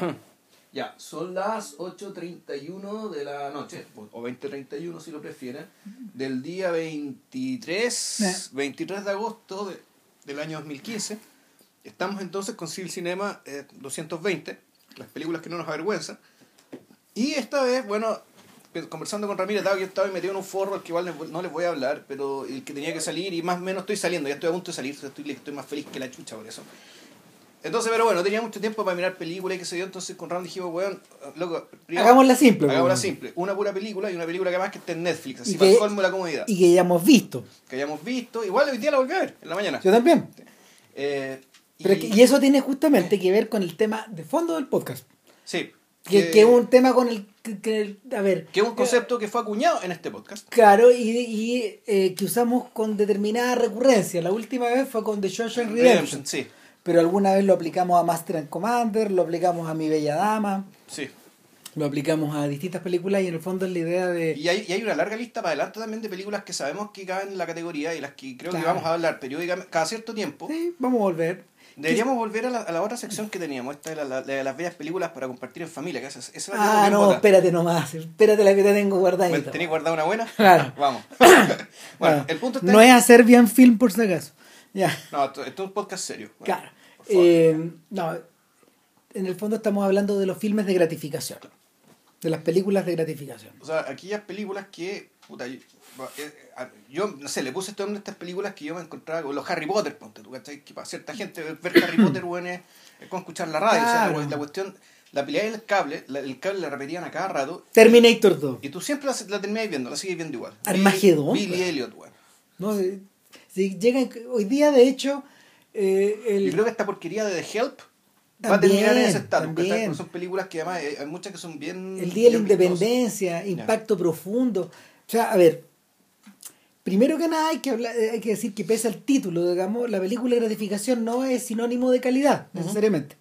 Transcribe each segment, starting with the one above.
Ya, son las 8.31 de la noche, o 20.31 si lo prefieren, del día 23, 23 de agosto de- del año 2015. Estamos entonces con Civil Cinema eh, 220, las películas que no nos avergüenzan. Y esta vez, bueno, conversando con Ramírez, dado yo estaba metido en un forro al que igual no- no les voy a hablar, pero el que tenía que salir y más o menos estoy saliendo, ya estoy a punto de salir, estoy, estoy más feliz que la chucha por eso. Entonces, pero bueno, tenía mucho tiempo para mirar películas y qué sé yo, entonces con Ram dijimos, weón, loco, primero- Hagámosla simple. Hagámosla pues. simple. Una pura película y una película que además que está en Netflix, así Y para que- el colmo de la comodidad. Y que ya hemos visto. Que hayamos visto, igual hoy día la volví a ver, en la mañana. Yo también. Eh, Pero y, que- y eso tiene justamente que ver con el tema de fondo del podcast. Sí. Que, que es un tema con el que, a ver que es un concepto que fue acuñado en este podcast. claro y, y, eh, que usamos con determinada recurrencia la última vez fue con The Shawshank Redemption Sí, pero alguna vez lo aplicamos a Master and Commander lo aplicamos a Mi Bella Dama sí. lo aplicamos a distintas películas y en el fondo es la idea de Y hay, y hay una larga lista para adelante también de películas que sabemos que caben en la categoría y las que creo que vamos a hablar periódicamente, cada cierto tiempo. Sí, vamos a volver Deberíamos volver a la, a la otra sección que teníamos, esta de, la- la- de las bellas películas para compartir en familia, que esa, esa la ah no espérate nomás espérate la que te tengo guardadita Bueno, ¿Tenéis guardada una buena? Claro. Vamos. bueno, Bueno, el punto está no en- es hacer bien film por si acaso No, esto, esto es un podcast serio. Bueno, Claro. Eh, no, en el fondo estamos hablando de los filmes de gratificación. De las películas de gratificación. O sea, aquellas películas que. Puta, yo, eh, eh, yo, no sé, le puse este nombre a estas películas que yo me encontraba con los Harry Potter, ponte tú, ¿cachai? Que para cierta gente ver, Harry Potter, bueno, es, es como escuchar la radio. O sea, Claro. la, la cuestión. La pelea del cable, la- el cable la repetían a cada rato. Terminator 2. Y tú siempre la, la terminabas viendo, la sigues viendo igual. Armagedón, Billy, Billy. Elliot, weón. ¿no? Si llegan, hoy día, de hecho, eh, el, Yo creo que esta porquería de The Help va a terminar en ese estatus. son películas que además eh, hay muchas que son bien. el Día de la. Independencia, Impacto Profundo. O sea, a ver, primero que nada hay que, hablar, eh, hay que decir que pese al título, digamos, la película de gratificación no es sinónimo de calidad, necesariamente.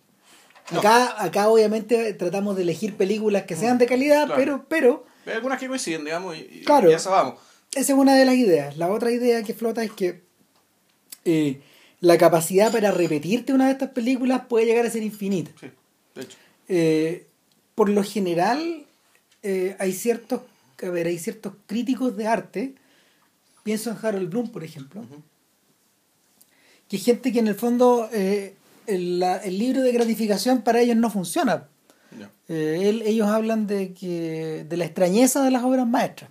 No. Acá, acá obviamente tratamos de elegir películas que sean de calidad, Claro. pero, pero Hay algunas que coinciden, digamos, y, Claro. y esa vamos. esa es una de las ideas. La otra idea que flota es que eh, la capacidad para repetirte una de estas películas puede llegar a ser infinita. Sí, de hecho. Eh, por lo general, eh, hay ciertos, a ver, hay ciertos críticos de arte, pienso en Harold Bloom, por ejemplo, Ujú. que hay gente que en el fondo el, la- el libro de gratificación para ellos no funciona. Él- ellos hablan de que de la extrañeza de las obras maestras.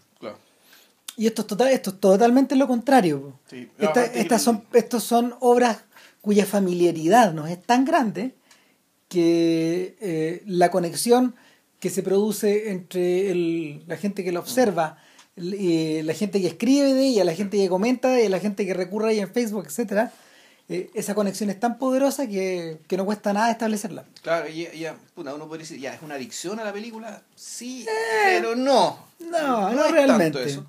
Y esto es, total, esto es totalmente lo contrario. Sí. Esta- estas son, estos son obras cuya familiaridad nos es tan grande que eh, la conexión que se produce entre el- la gente que la observa, el- la gente que escribe de ella, la gente que comenta y la gente que recurre a ella en Facebook, etcétera, eh, esa conexión es tan poderosa que, que no cuesta nada establecerla. Claro, y, y ya, puta, uno podría decir, ya, ¿es una adicción a la película? Sí, pero no. Eh, No, no, es realmente. tanto eso.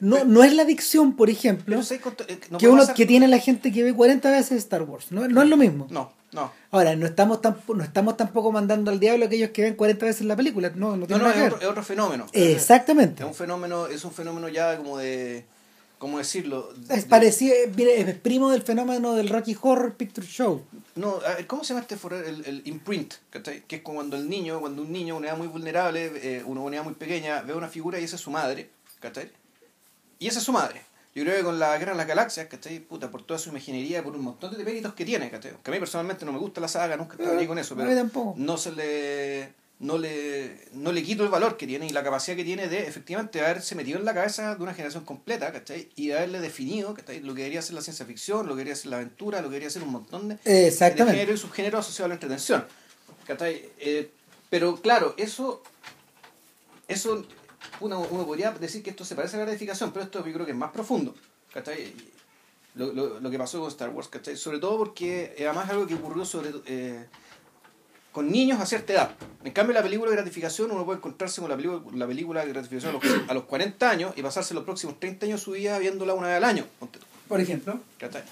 No, no es la adicción, por ejemplo, Pero ¿sabes cuánto- eh, no que uno que tiene la gente que ve 40 veces Star Wars. No, no es lo mismo. No, no. Ahora, no estamos, tamp- no estamos tampoco mandando al diablo a aquellos que ven 40 veces la película. No, no No, tiene no, nada es otro, es otro fenómeno. Exactamente. Es un fenómeno, es un fenómeno ya como de, ¿cómo decirlo? Es De- parecido, es primo del fenómeno del Rocky Horror Picture Show. No, a ver, ¿cómo se llama este el, el imprint? ¿cachai? Que es como cuando el niño, cuando un niño, una edad muy vulnerable, eh, una unidad muy pequeña, ve una figura y esa es su madre, ¿cachai? Y esa es su madre. Yo creo que con la Guerra de las Galaxias, ¿cachai? Puta, por toda su imaginería, por un montón de méritos que tiene, ¿cachai? Que a mí personalmente no me gusta la saga, nunca estaba Eh, ahí con eso, a mí pero tampoco. no se le no le no le quito el valor que tiene y la capacidad que tiene de efectivamente haberse metido en la cabeza de una generación completa, ¿cachai? Y de haberle definido, ¿cachai? Lo que debería ser la ciencia ficción, lo que debería ser la aventura, lo que debería ser un montón de, de género y subgénero asociado a la entretención. ¿cachai? Eh, pero claro, eso, eso uno, uno podría decir que esto se parece a la gratificación, pero esto yo creo que es más profundo. ¿cachai? Lo, lo, lo que pasó con Star Wars, ¿cachai? Sobre todo porque eh, además es algo que ocurrió sobre eh, con niños a cierta edad. En cambio, la película de gratificación, uno puede encontrarse con la película, la película de gratificación a los, a los 40 años y pasarse los próximos 30 años de su vida viéndola una vez al año. Por ejemplo. ¿cachai?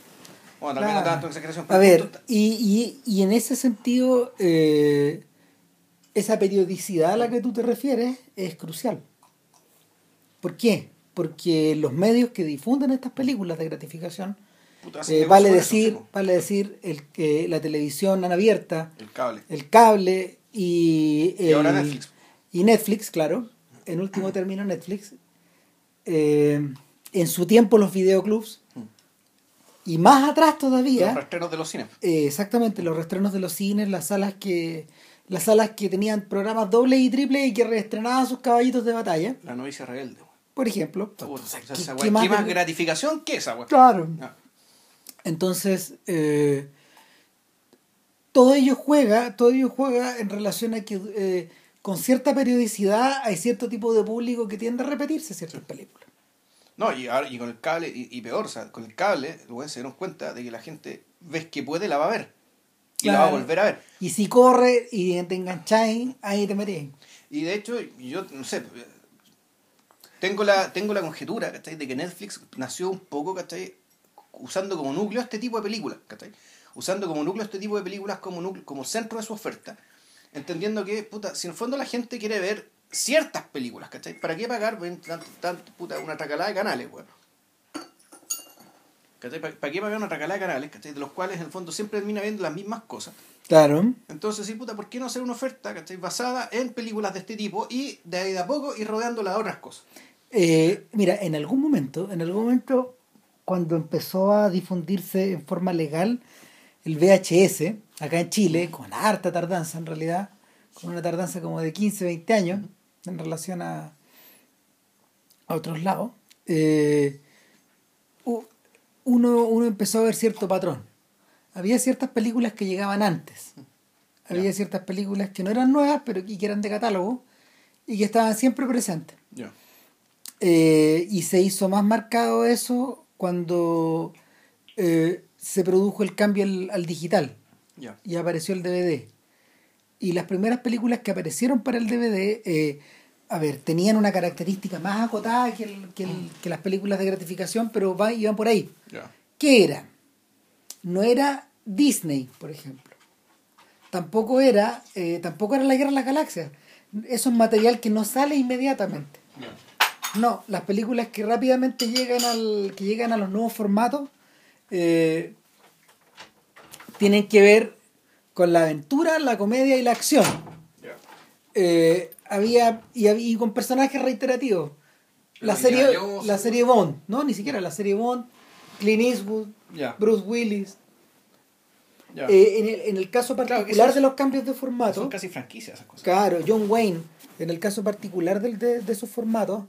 Bueno, también no Claro. tanto exageración. A pero ver, punto y, y, y en ese sentido, eh, esa periodicidad a la que tú te refieres es crucial. ¿Por qué? Porque los medios que difunden estas películas de gratificación, puta, eh, vale, eso, decir, vale decir el, la televisión abierta, el cable. el cable Y, Y ahora el- Netflix. Y Netflix, claro. En último término, Netflix. Eh, en su tiempo los videoclubs. Y más atrás todavía. Los rastreros de los cines. Eh, exactamente, los reestrenos de los cines, las salas que las salas que tenían programas doble y triple y que reestrenaban sus caballitos de batalla, La novicia rebelde. Por ejemplo. Puta, o sea, ¿Qué- esa qué más ¿Qué más de- gratificación que esa, weón? Claro. Ah, Entonces, eh, todo ello juega, todo ello juega en relación a que eh, con cierta periodicidad hay cierto tipo de público que tiende a repetirse ciertas películas. No, y, ahora, y con el cable, y, y peor, o sea, con el cable, weones se dieron cuenta de que la gente, ves que puede, la va a ver. Y la va a volver a ver. Y si corre y te engancháis, ahí te metéis. Y de hecho, yo no sé, tengo la, tengo la conjetura, ¿cachai? De que Netflix nació un poco, ¿cachai? Usando como núcleo este tipo de películas, ¿cachai? Usando como núcleo este tipo de películas como, núcleo- como centro de su oferta. Entendiendo que, puta, si en el fondo la gente quiere ver ciertas películas, ¿cachai? ¿Para qué pagar tanto, tanto, puta, una tracalada de canales, weón? ¿Cachai? ¿Para, qué pagar una tracalada de canales, ¿cachai? De los cuales en el fondo siempre termina viendo las mismas cosas. Claro. Entonces, sí, puta, ¿por qué no hacer una oferta ¿cachai? basada en películas de este tipo y de ahí de a poco ir rodeándola de otras cosas? Eh, mira, en algún momento, en algún momento, cuando empezó a difundirse en forma legal el VHS, acá en Chile, con harta tardanza en realidad, con una tardanza como de 15, 20 años en relación a, a otros lados, eh, uno, uno empezó a ver cierto patrón. Había ciertas películas que llegaban antes. Había ciertas películas que no eran nuevas, pero que eran de catálogo y que estaban siempre presentes. Eh, y se hizo más marcado eso cuando eh, se produjo el cambio al, al digital y apareció el DVD. Y las primeras películas que aparecieron para el DVD, eh, a ver, tenían una característica más acotada que, el- que, el- que las películas de gratificación, pero va- iban por ahí. ¿Qué era? No era Disney, por ejemplo. Tampoco era, eh, tampoco era la Guerra de las Galaxias. Eso es material que no sale inmediatamente. No, las películas que rápidamente llegan al, que llegan a los nuevos formatos eh, tienen que ver con la aventura, la comedia y la acción. Eh, había y, y con personajes reiterativos. La Pero serie, yo- la serie Bond, no, ni siquiera la serie Bond, Clint Eastwood. Bruce Willis. Eh, en, el, en el caso Claro, particular esos- de los cambios de formato, Son casi franquicias esas cosas. Claro, John Wayne, en el caso particular del, de, de sus formatos,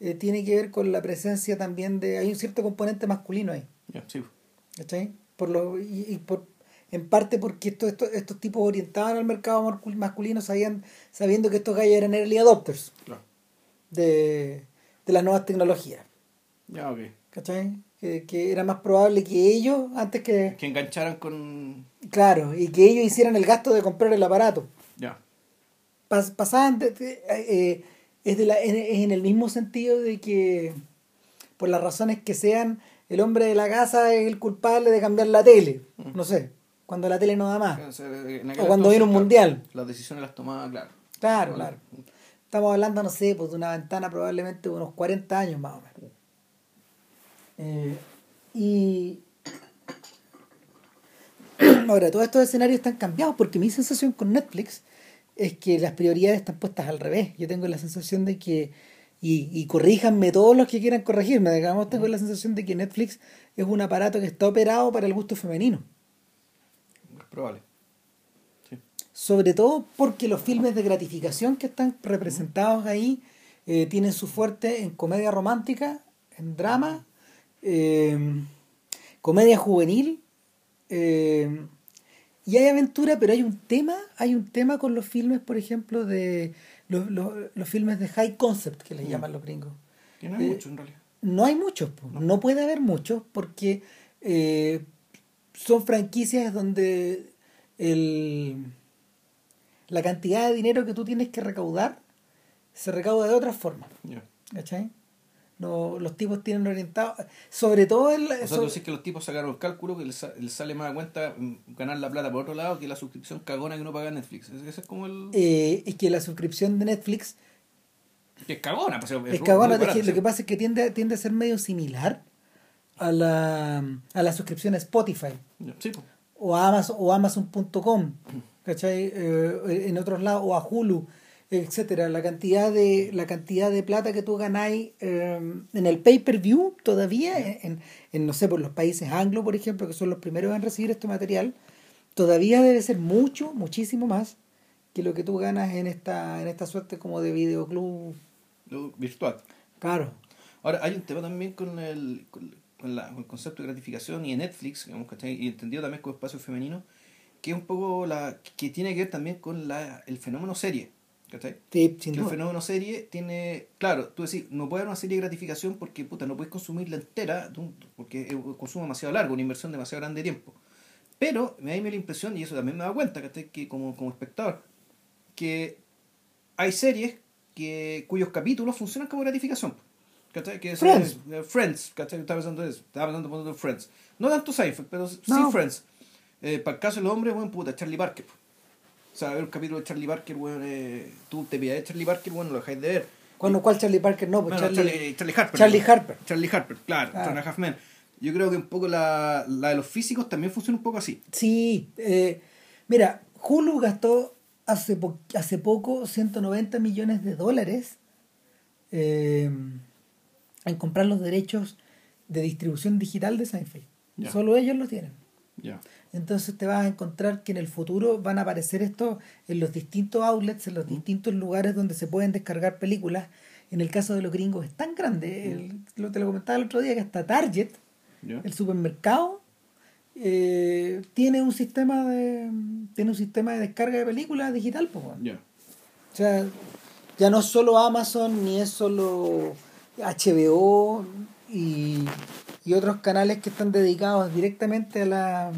eh, tiene que ver con la presencia también de. Hay un cierto componente masculino ahí, Ya, sí. ¿cachai? Por lo, y, y por, en parte porque estos, estos, estos tipos orientaban al mercado mascul- masculino sabían, sabiendo que estos gallos eran early adopters de, de las nuevas tecnologías, Ya, ok. ¿cachai? Que, que era más probable que ellos, antes que. Que engancharan con. Claro, y que ellos hicieran el gasto de comprar el aparato. Ya. pas- pasaban de- de- eh, es, de la, es en el mismo sentido de que por las razones que sean el hombre de la casa es el culpable de cambiar la tele no sé cuando la tele no da más O sea, cuando viene un claro, mundial. Las decisiones las tomaba, claro. claro claro estamos hablando no sé pues de una ventana probablemente de unos 40 años más o menos Eh, y ahora todos estos escenarios están cambiados porque mi sensación con Netflix es que las prioridades están puestas al revés. Yo tengo la sensación de que, y, y corríjanme todos los que quieran corregirme, digamos, tengo la sensación de que Netflix es un aparato que está operado para el gusto femenino. Probable. Sí. Sobre todo porque los filmes de gratificación que están representados ahí eh, tienen su fuerte en comedia romántica, en drama, eh, comedia juvenil, eh, y hay aventura, pero hay un tema, hay un tema con los filmes, por ejemplo, de los, los, los filmes de high concept que les llaman los gringos. Que no hay Eh, mucho en realidad. No hay muchos, no puede haber muchos porque eh, son franquicias donde el, la cantidad de dinero que tú tienes que recaudar se recauda de otra forma. Ya. ¿Cachai? No, los tipos tienen orientado, sobre todo el, O sea, tú sobre- decís que los tipos sacaron el cálculo que les, les sale más a cuenta mm, ganar la plata por otro lado que la suscripción cagona que uno paga en Netflix. Ese ese es como el. eh, es que la suscripción de Netflix que es cagona, pues, es es cagona, lo que pasa es que tiende, tiende a ser medio similar a la, a la suscripción a Spotify Sí, o a Amazon o Amazon.com ¿cachai? Eh, en otros lados, o a Hulu, etcétera. La cantidad de, la cantidad de plata que tú ganáis eh, en el pay-per-view todavía, en, en, no sé, por los países anglo, por ejemplo, que son los primeros en recibir este material, todavía debe ser mucho, muchísimo más que lo que tú ganas en esta, en esta suerte como de videoclub virtual. Claro. Ahora, hay un tema también con el, con, la, con el concepto de gratificación y en Netflix, digamos, y entendido también como espacio femenino, que es un poco la que tiene que ver también con la, el fenómeno serie. ¿cachai? Sí, sin duda. El fenómeno serie tiene, claro, tú decís, no puede haber una serie de gratificación porque puta, no puedes consumirla entera porque es un consumo demasiado largo, una inversión demasiado grande de tiempo. Pero me da la impresión, y eso también me da cuenta, ¿cachai? que como, como espectador, que hay series que, cuyos capítulos funcionan como gratificación. ¿Cachai? Que Friends. Es, Friends, ¿cachai? Estaba pensando eso. Estaba pensando en Friends. No tanto Seinfeld, pero sí Friends. Eh, para el caso de los hombres, bueno, puta, Charlie Parker. O sea, ver un capítulo de Charlie Parker, bueno, eh, tú te pides de Charlie Parker, bueno, lo dejáis de ver. ¿Cuándo, ¿Cuál Charlie Parker? No, pues Charlie, Charlie, Charlie, Harper. Charlie Harper. Charlie Harper, claro, claro. Half Yo creo que un poco la, la de los físicos también funciona un poco así. Sí, eh, mira, Hulu gastó hace, hace poco 190 millones de dólares eh, en comprar los derechos de distribución digital de Seinfeld. Solo ellos lo tienen. Entonces te vas a encontrar que en el futuro van a aparecer esto en los distintos outlets, en los distintos lugares donde se pueden descargar películas. En el caso de los gringos es tan grande, lo, te lo comentaba el otro día, que hasta Target, el supermercado, eh, tiene un sistema de tiene un sistema de descarga de películas digital pues o sea ya no es solo Amazon ni es solo HBO y, y otros canales que están dedicados directamente a la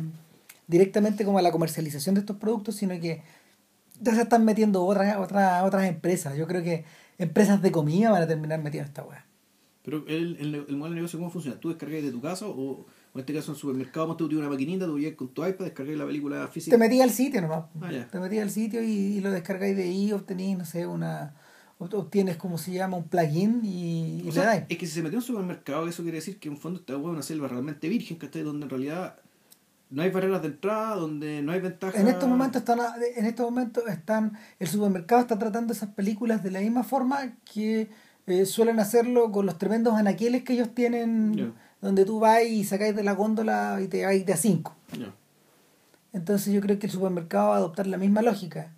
directamente como a la comercialización de estos productos sino que ya se están metiendo otras otras otras empresas. Yo creo que empresas de comida van a terminar metiendo esta weá. Pero el, el, el modelo de negocio cómo funciona tú descargas de tu casa o en este caso en el supermercado, tú tienes una maquinita, tú llegas con tu iPad, descargáis la película física. Te metí al sitio nomás. Ah, Te metí al sitio y, lo descargáis de ahí, obtenís, no sé, una obtienes como se llama un plugin y, le dais. Es que si se metió en un supermercado, eso quiere decir que en un fondo está una selva realmente virgen, que está donde en realidad no hay barreras de entrada, donde no hay ventajas. En estos momentos están, en estos momentos están, el supermercado está tratando esas películas de la misma forma que eh, suelen hacerlo con los tremendos anaqueles que ellos tienen donde tú vas y sacáis de la góndola y te vais de a cinco. Entonces yo creo que el supermercado va a adoptar la misma lógica.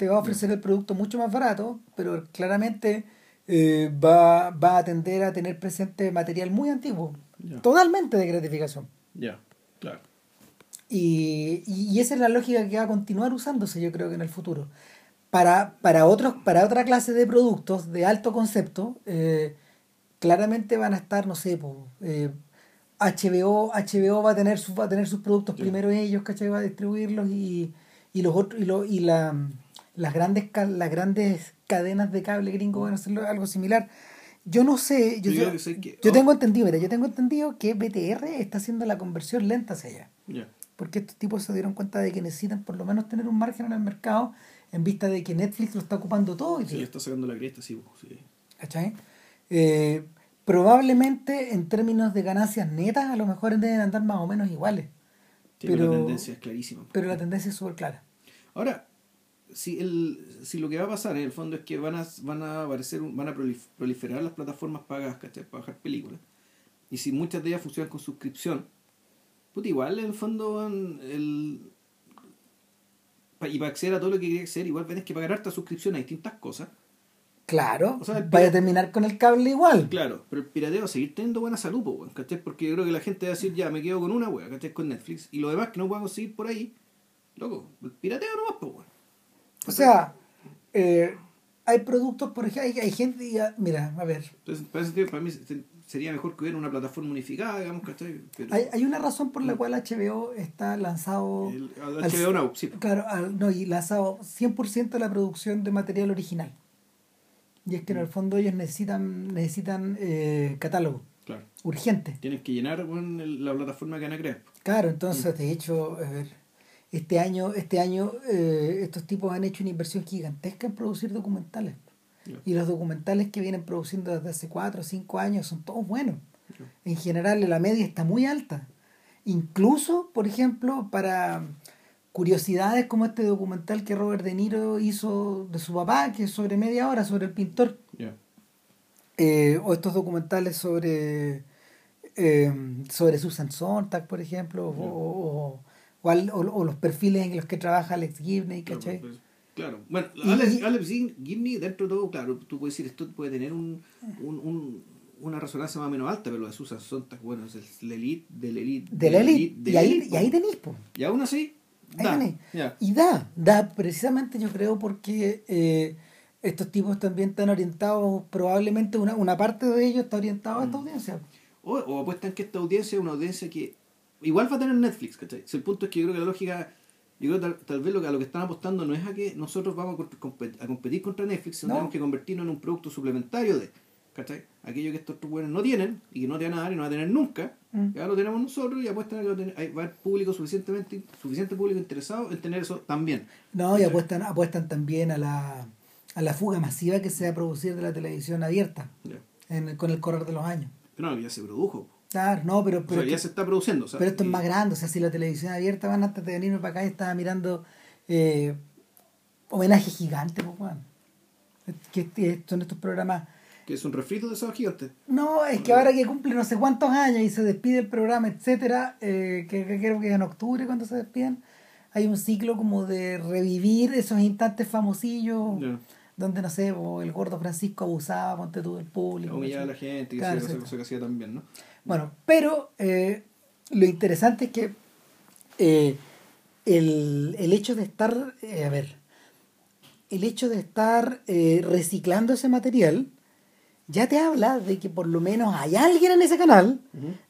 Te va a ofrecer el producto mucho más barato, pero claramente eh, va, a tender a tener presente material muy antiguo, totalmente de gratificación. Ya, claro. Y, y, esa es la lógica que va a continuar usándose, yo creo que en el futuro. Para, para, otros, para otra clase de productos de alto concepto, eh, claramente van a estar, no sé, eh, HBO, HBO va a tener sus, va a tener sus productos primero ellos, ¿cachai? Va a distribuirlos y, y los otros, y, lo, y la, las grandes las grandes cadenas de cable gringo van a hacer algo similar. Yo no sé, yo, yo, oh. tengo entendido, mira, yo tengo entendido que BTR está haciendo la conversión lenta hacia allá. Porque estos tipos se dieron cuenta de que necesitan por lo menos tener un margen en el mercado en vista de que Netflix lo está ocupando todo. Y sí, está sacando la cresta, sí. sí. ¿Cachai? Eh, probablemente en términos de ganancias netas a lo mejor deben andar más o menos iguales. pero la tendencia es clarísima. Pero la tendencia es súper clara. Ahora, si, el, si lo que va a pasar en el fondo es que van a, van a aparecer, van a proliferar las plataformas pagas, ¿cachai? Para bajar películas. Y si muchas de ellas funcionan con suscripción, pues igual en el fondo el, y para acceder a todo lo que quería acceder, igual tienes que pagar harta suscripción a distintas cosas. Claro, vaya a terminar con el cable igual. Claro, pero el pirateo va a seguir teniendo buena salud, ¿cachai? Porque yo creo que la gente va a decir, ya, me quedo con una, wea, ¿cachai? Con Netflix. Y lo demás que no puedo conseguir por ahí, loco, el pirateo no va, pues, O sea, eh, hay productos, por ejemplo, hay, gente, ya, mira, a ver. Entonces, para, mí sería mejor que hubiera una plataforma unificada, digamos, ¿cachai? Pero, hay, hay una razón por la cual HBO está lanzado... El, HBO Now, sí. Claro, no, y lanzado 100% la producción de material original. Y es que en el fondo ellos necesitan necesitan eh, catálogo. Claro. Urgente. Tienen que llenar con la plataforma que van a crear. Claro, entonces, de hecho, a ver, este año, este año eh, estos tipos han hecho una inversión gigantesca en producir documentales. Y los documentales que vienen produciendo desde hace cuatro o cinco años son todos buenos. En general, la media está muy alta. Incluso, por ejemplo, para, curiosidades como este documental que Robert De Niro hizo de su papá, que es sobre media hora, sobre el pintor. Eh, o estos documentales sobre eh, sobre Susan Sontag, por ejemplo, o, o, los perfiles en los que trabaja Alex Gibney, ¿cachai? Pues, claro, bueno, Alex, Alex, Gibney, dentro de todo, claro, tú puedes decir, esto puede tener un, un, una resonancia más o menos alta, pero lo de Susan Sontag, bueno, es el elite del elite. Del elite, y, ahí, y ahí tenéis, pues. Y aún así, y da, da precisamente yo creo porque eh, estos tipos también están orientados, probablemente una, una parte de ellos está orientado a esta mm. audiencia. O, o apuestan que esta audiencia es una audiencia que igual va a tener Netflix, ¿cachai? el punto es que yo creo que la lógica, yo creo que tal, vez lo que, a lo que están apostando no es a que nosotros vamos a, competir, contra Netflix, sino tenemos que convertirnos en un producto suplementario de, ¿cachai? Aquello que estos buenos no tienen y que no te van a dar y no van a tener nunca, mm. ya lo tenemos nosotros y apuestan a que va a haber público suficientemente, suficiente público interesado en tener eso también. No, y apuestan, apuestan también a la, a la fuga masiva que se va a producir de la televisión abierta con el correr de los años. No, ya se produjo. Claro, no, pero... pero ya se está produciendo. pero esto es más grande, o sea, si la televisión abierta van antes de venirme para acá y estaba mirando eh, homenaje gigante, pues, bueno. que son estos programas que es un refrito de esos gigantes. No, es que ahora que cumple no sé cuántos años y se despide el programa, etcétera, eh, que, creo que en octubre cuando se despiden, hay un ciclo como de revivir esos instantes famosillos, donde no sé, el gordo Francisco abusaba, ponte todo el público. Humillaba a la gente, que claro, cosa que hacía también, ¿no? Bueno, pero eh, lo interesante es que eh, el, el, hecho de estar, a ver, el hecho de estar reciclando ese material ya te habla de que por lo menos hay alguien en ese canal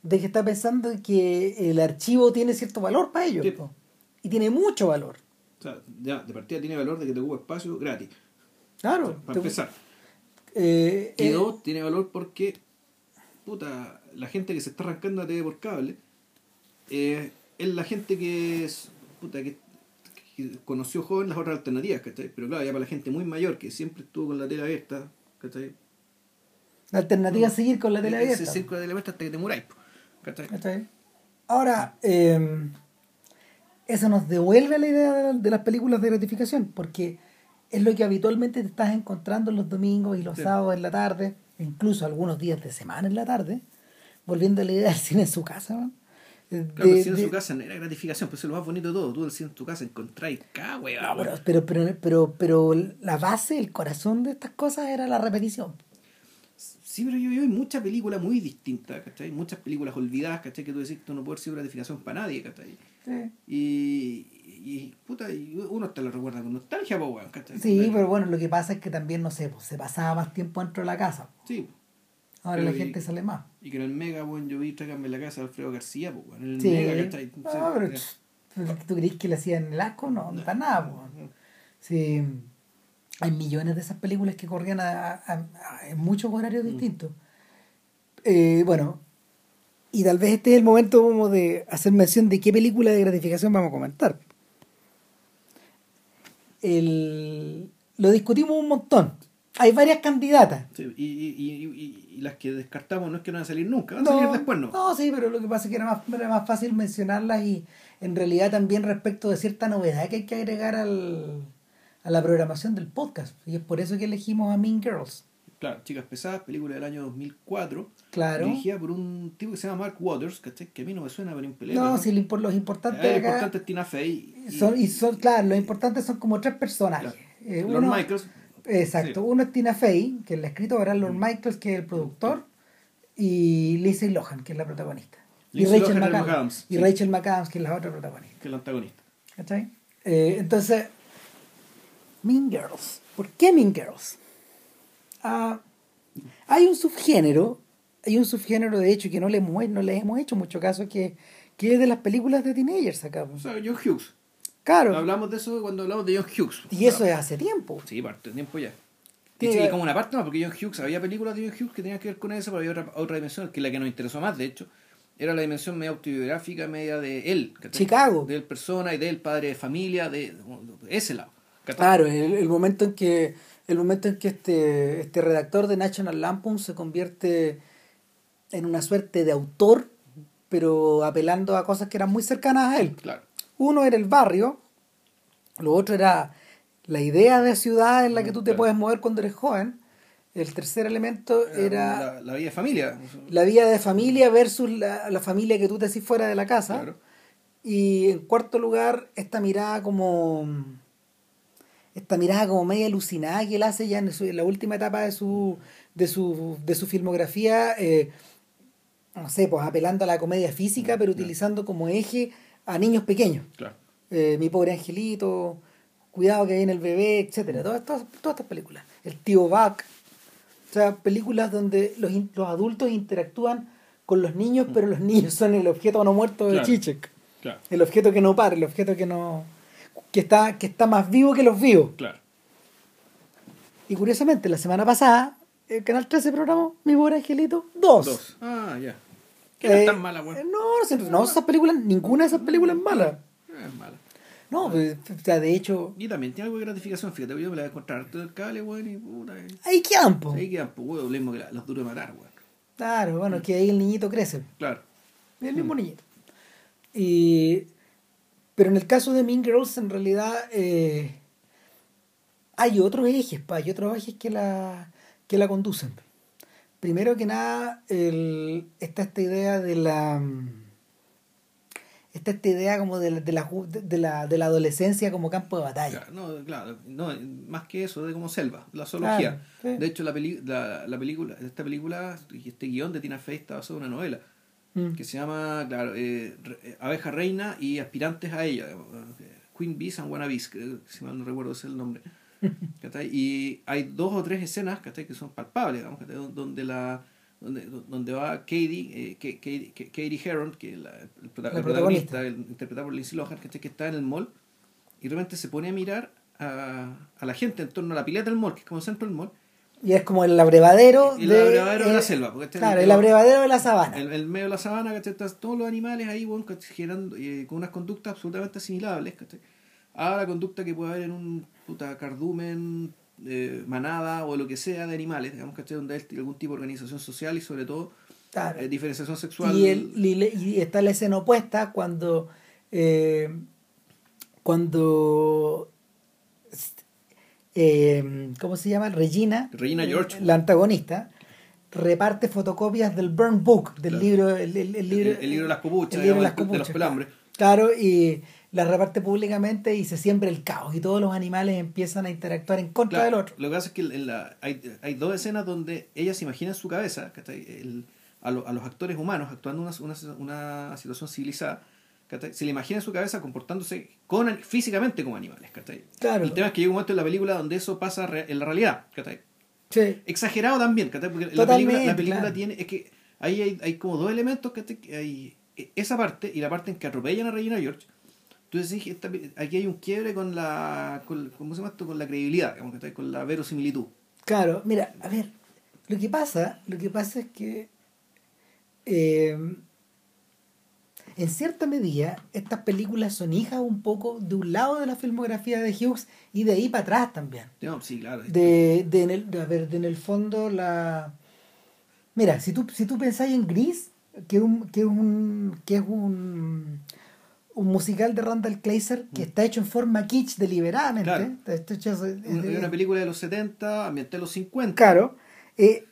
de que está pensando que el archivo tiene cierto valor para ellos. Y tiene mucho valor. O sea, ya, de partida tiene valor de que te ocupa espacio gratis. Claro. para empezar. Eh, y eh, dos, tiene valor porque, puta, la gente que se está arrancando a TV por cable eh, es la gente que es, puta, que, conoció joven las otras alternativas, ¿cachai? Pero claro, ya para la gente muy mayor que siempre estuvo con la tele abierta, ¿cachai? La alternativa es seguir con la tele abierta. Seguir con la tele abierta hasta que te muráis. Ahora, em, eso nos devuelve la idea de las películas de gratificación, porque es lo que habitualmente te estás encontrando los domingos y los sábados en la tarde, incluso algunos días de semana en la tarde, volviendo a la idea del cine en su casa. ¿no? Claro, el cine en su casa no era gratificación, pues es lo más bonito de todo. Tú el cine en tu casa encontráis cada pero, pero, pero, pero, la base, el corazón de estas cosas era la repetición. Sí, pero yo veo muchas películas muy distintas, ¿cachai? Muchas películas olvidadas, ¿cachai? Que tú decís, esto no puede ser gratificación para nadie, ¿cachai? Sí. Y, y, puta, uno te lo recuerda con nostalgia, pues, ¿cachai? Sí, pero bueno, lo que pasa es que también, no sé, pues, se pasaba más tiempo dentro de la casa. Sí. Ahora la gente sale más. Y que en el Mega, bueno, yo vi Tráigame la casa de Alfredo García, pues, en el Mega, ¿cachai? No, pero, ¿tú crees que le hacían el asco? No, no, para nada, pues. Sí hay millones de esas películas que corrían a, en muchos horarios mm. distintos. Eh, bueno, y tal vez este es el momento como de hacer mención de qué película de gratificación vamos a comentar. El, lo discutimos un montón. Hay varias candidatas. Sí, y, y, y, las que descartamos no es que no van a salir nunca, van a salir después, ¿no? No, sí, pero lo que pasa es que era más, era más fácil mencionarlas y en realidad también respecto de cierta novedad que hay que agregar al, a la programación del podcast. Y es por eso que elegimos a Mean Girls. Claro, Chicas Pesadas, película del año 2004. Claro. Dirigida por un tipo que se llama Mark Waters, Que a mí no me suena, pero impelé. No, sí, los importantes. Eh, acá importante es Tina Fey. Son, y son, claro, los importantes son como tres personajes. Eh, Lord Michaels. Exacto. Uno es Tina Fey, que es la escritora, Lord mm. Michaels, que es el productor, y Lisa Lohan, que es la protagonista. y Rachel McAdams. Y Rachel McAdams, que es la otra protagonista. Que es la antagonista. ¿Cachai? Eh, entonces, Mean Girls. ¿Por qué Mean Girls? Ah, hay un subgénero, hay un subgénero de hecho que no le hemos, no le hemos hecho mucho caso, que, que es de las películas de teenagers acá. O sea, John Hughes. Claro. Hablamos de eso cuando hablamos de John Hughes. Y eso es hace tiempo. Sí, parte de tiempo ya. Y como una parte no, porque John Hughes, había películas de John Hughes que tenían que ver con eso, pero había otra, otra dimensión, que es la que nos interesó más, de hecho, era la dimensión media autobiográfica, media de él. Chicago. De él persona y de él padre de familia, de ese lado. Claro, el, el, momento en que el momento en que este, este redactor de National Lampoon se convierte en una suerte de autor, pero apelando a cosas que eran muy cercanas a él. Claro. Uno era el barrio, Lo otro era la idea de ciudad en la que tú te puedes mover cuando eres joven. El tercer elemento era... La, la vida de familia. La vida de familia versus la, la familia que tú te haces fuera de la casa. Claro. Y en cuarto lugar, esta mirada como. Esta mirada como media alucinada que él hace ya en, su- en la última etapa de su, de su, de su filmografía, eh, no sé, pues apelando a la comedia física, pero utilizando como eje a niños pequeños. Claro. Eh, Mi pobre angelito, Cuidado que viene el bebé, etcétera Todas, todas, todas estas películas. El tío Buck. O sea, películas donde los, los adultos interactúan con los niños, pero los niños son el objeto no muerto de Claro. Chichek. Claro. El objeto que no para, el objeto que no. que está, que está más vivo que los vivos. Claro. Y curiosamente, la semana pasada, el Canal 13 programó Mi pobre angelito 2. Dos. Ah, ya. Que no es Eh, tan mala, weón. eh, No, no, no, esas películas, ninguna de esas películas es mala. Eh, Es mala. No, pues, o sea, de hecho, Y también tiene algo de gratificación, fíjate, yo me la voy a encontrar todo el cable, weón, y puta. eh. hay campo. Ahí quedan, pues, weón, lo mismo que la- los duros de matar, weón. Claro, bueno, es que ahí el niñito crece. Claro. El mismo niñito. Y, pero en el caso de Mean Girls, en realidad, eh, hay otros ejes, pa, hay otros ejes que la, que la conducen. Primero que nada, el, está esta idea de la. Está esta idea como de la, de la, de la, de la adolescencia como campo de batalla. Claro, no, claro, no, más que eso, de como selva, la zoología. Claro, sí. De hecho, la, peli la, la película, esta película y este guion de Tina Fey está basado en una novela Mm. que se llama, claro, eh, eh, Abeja Reina y aspirantes a ella, eh, Queen Bees and Wannabes, si mal no recuerdo ese es el nombre. Y hay dos o tres escenas que son palpables, digamos, donde la donde, donde va Katie, eh, Ka- Katie, Ka- Katie Heron, que es la, el la protagonista. protagonista, el- interpretada por Lindsay Lohan, que está en el mall y de repente se pone a mirar a, a la gente en torno a la pileta del mall, que es como el centro del mall, Y es como el abrevadero, El de, abrevadero de la selva, porque este es claro, el- el abrevadero de la sabana. en el medio de la sabana, ¿cachai? Todos los animales ahí, bueno, generando, eh, con unas conductas absolutamente asimilables, ¿cachai? A la conducta que puede haber en un puta cardumen, eh, manada o lo que sea de animales, digamos, ¿cachai? Donde hay algún tipo de organización social y sobre todo Claro. eh, diferenciación sexual. Y, el, y, está la escena opuesta cuando eh, cuando ¿cómo se llama? Regina Regina George. la antagonista reparte fotocopias del Burn Book del Claro. libro el, el- el libro El- libro de las copuchas, el libro de las de los pelambres. claro y la reparte públicamente y se siembra el caos y todos los animales empiezan a interactuar en contra Claro, del otro Lo que pasa es que en la- hay, hay dos escenas donde ella se imagina en su cabeza. El- a, lo- a los actores humanos actuando una, una, una situación civilizada. Se le imagina en su cabeza comportándose con, físicamente como animales. Claro. El tema es que llega un momento en la película donde eso pasa en la realidad. sí Exagerado también, porque la película, la película claro. tiene. Es que ahí hay, hay como dos elementos. Hay e, esa parte y la parte en que atropellan a Regina George. Entonces dije, esta aquí hay un quiebre con la. Con, ¿Cómo se llama esto? Con la credibilidad, digamos, con la verosimilitud. Claro, mira, a ver, lo que pasa, lo que pasa es que eh, en cierta medida estas películas son hijas un poco de un lado de la filmografía de Hughes y de ahí para atrás también. No, sí, claro. De, de en el, de, a ver, de en el fondo la mira, si tú, si tú pensáis en Gris, que un, que un, que es un, un musical de Randall Kleiser que está hecho en forma kitsch deliberadamente. Claro. Está hecho- Una, es- una película de los 70, ambientada en los 50. Claro, eh,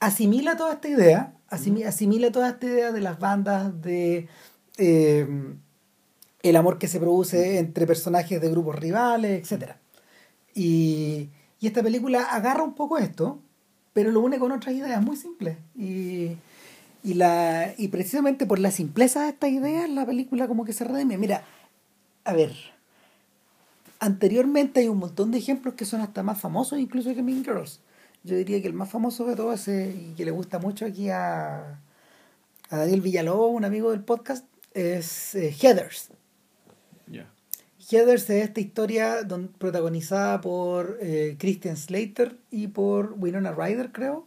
asimila toda esta idea, asimi- asimila toda esta idea de las bandas, de eh, el amor que se produce entre personajes de grupos rivales, etcétera. Y, y esta película agarra un poco esto, pero lo une con otras ideas muy simples. Y, y, la, y precisamente por la simpleza de estas ideas, la película como que se redime. Mira, a ver, anteriormente hay un montón de ejemplos que son hasta más famosos incluso que Mean Girls. Yo diría que el más famoso de todos es, y que le gusta mucho aquí a, a Daniel Villalobos, un amigo del podcast, es eh, Heathers. Heathers es esta historia don- protagonizada por eh, Christian Slater y por Winona Ryder, creo.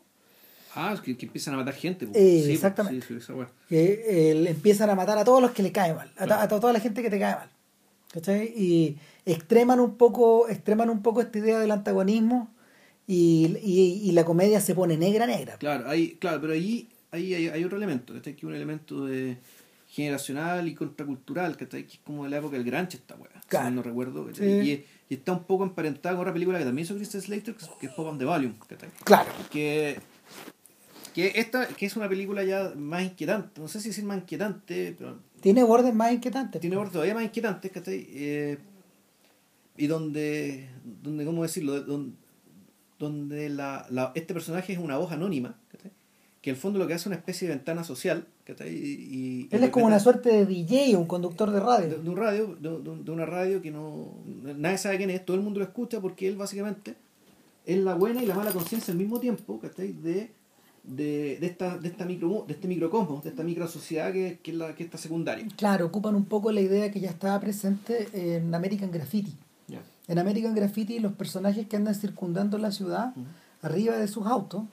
Ah, es que, que empiezan a matar gente. Eh, Sí, exactamente. Sí, sí, que eh, empiezan a matar a todos los que le caen mal, a, Claro. a to- toda la gente que te cae mal. ¿Cachai? Y extreman un poco, extreman un poco esta idea del antagonismo y, y, y la comedia se pone negra negra. Claro, hay, claro, pero ahí, ahí hay, hay otro elemento. Este aquí un elemento de, generacional y contracultural, que es como de la época del Granche esta weá, si no recuerdo. Y, está un poco emparentada con otra película que también hizo Christian Slater, que es Pop on the Volume. Claro. Que, que, esta, que es una película ya más inquietante, no sé si decir más inquietante, pero... Tiene bordes más inquietantes. Tiene bordes todavía más inquietantes, ¿cachai? Eh, y donde, donde, ¿cómo decirlo? Donde, donde la, la, este personaje es una voz anónima, que en el fondo lo que hace es una especie de ventana social. Y, Él es como una suerte de DJ, un conductor de radio. De, un radio, de, una radio que no nadie sabe quién es, todo el mundo lo escucha porque él básicamente es la buena y la mala conciencia al mismo tiempo, ¿cachai? De, de, de, esta, de, esta micro, de este microcosmos, de esta micro sociedad que, que, es la, que está secundaria. Claro, ocupan un poco la idea que ya estaba presente en American Graffiti. En American Graffiti los personajes que andan circundando la ciudad, arriba de sus autos,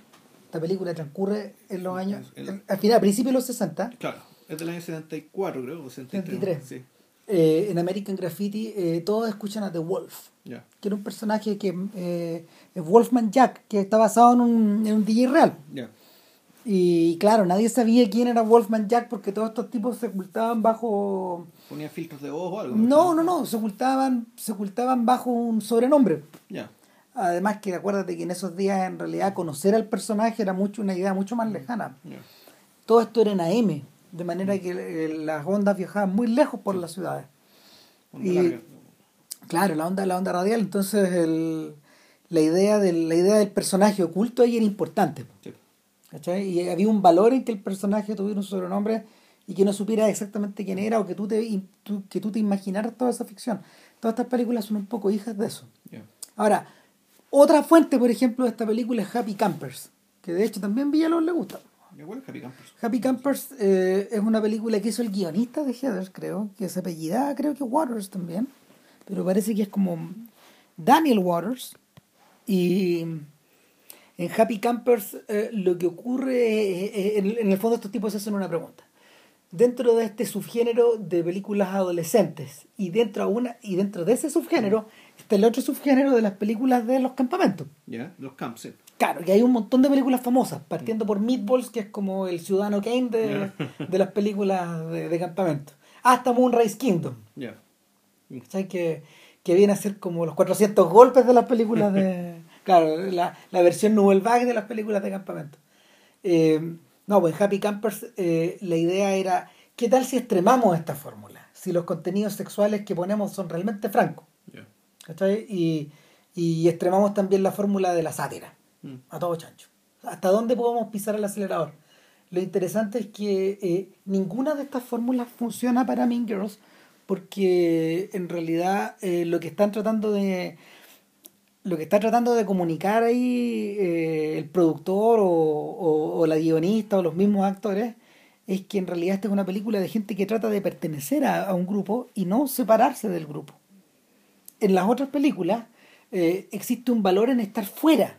esta película transcurre en los años, al final, a principios de los 60. Claro, es del año 74 creo, o 73. Sí. Eh, en American Graffiti eh, todos escuchan a The Wolf, que era un personaje que eh, es Wolfman Jack, que está basado en un, en un DJ real. Y claro, nadie sabía quién era Wolfman Jack porque todos estos tipos se ocultaban bajo... ¿Ponían filtros de voz o algo? No, no, no, se ocultaban, se ocultaban bajo un sobrenombre. Ya. Además que acuérdate que en esos días en realidad conocer al personaje era mucho una idea mucho más lejana. Todo esto era en AM, de manera que eh, las ondas viajaban muy lejos por las ciudades. y, claro, la onda, la onda radial, entonces el, la, idea del, la idea del personaje oculto ahí era importante. Sí. Y había un valor en que el personaje tuviera un sobrenombre y que no supiera exactamente quién era o que tú te, que tú te imaginaras toda esa ficción. Todas estas películas son un poco hijas de eso. Ahora, otra fuente, por ejemplo, de esta película es Happy Campers, que de hecho también Villalobos le gusta. Happy Campers? Happy Campers eh, es una película que hizo el guionista de Heather, creo, que es apellidada, creo que Waters también, pero parece que es como Daniel Waters. Y en Happy Campers eh, lo que ocurre, en, el fondo estos tipos se hacen una pregunta. Dentro de este subgénero de películas adolescentes y dentro, una, y dentro de ese subgénero está el otro subgénero de las películas de los campamentos. Ya, los camps. Claro, que hay un montón de películas famosas, partiendo por Meatballs, que es como el ciudadano Kane de, de las películas de, campamento, hasta Moonrise Kingdom. Ya. Que, que viene a ser como los 400 golpes de las películas de... Claro, la, la versión Vague de las películas de campamento. Eh, no, pues en Happy Campers eh, la idea era, ¿qué tal si extremamos esta fórmula? Si los contenidos sexuales que ponemos son realmente francos. Y, y extremamos también la fórmula de la sátira, mm. a todo chancho. ¿Hasta dónde podemos pisar el acelerador? Lo interesante es que eh, ninguna de estas fórmulas funciona para Mean Girls porque en realidad lo que están tratando de lo que está tratando de comunicar ahí eh, el productor o, la guionista o los mismos actores es que en realidad esta es una película de gente que trata de pertenecer a, un grupo y no separarse del grupo. En las otras películas eh, existe un valor en estar fuera,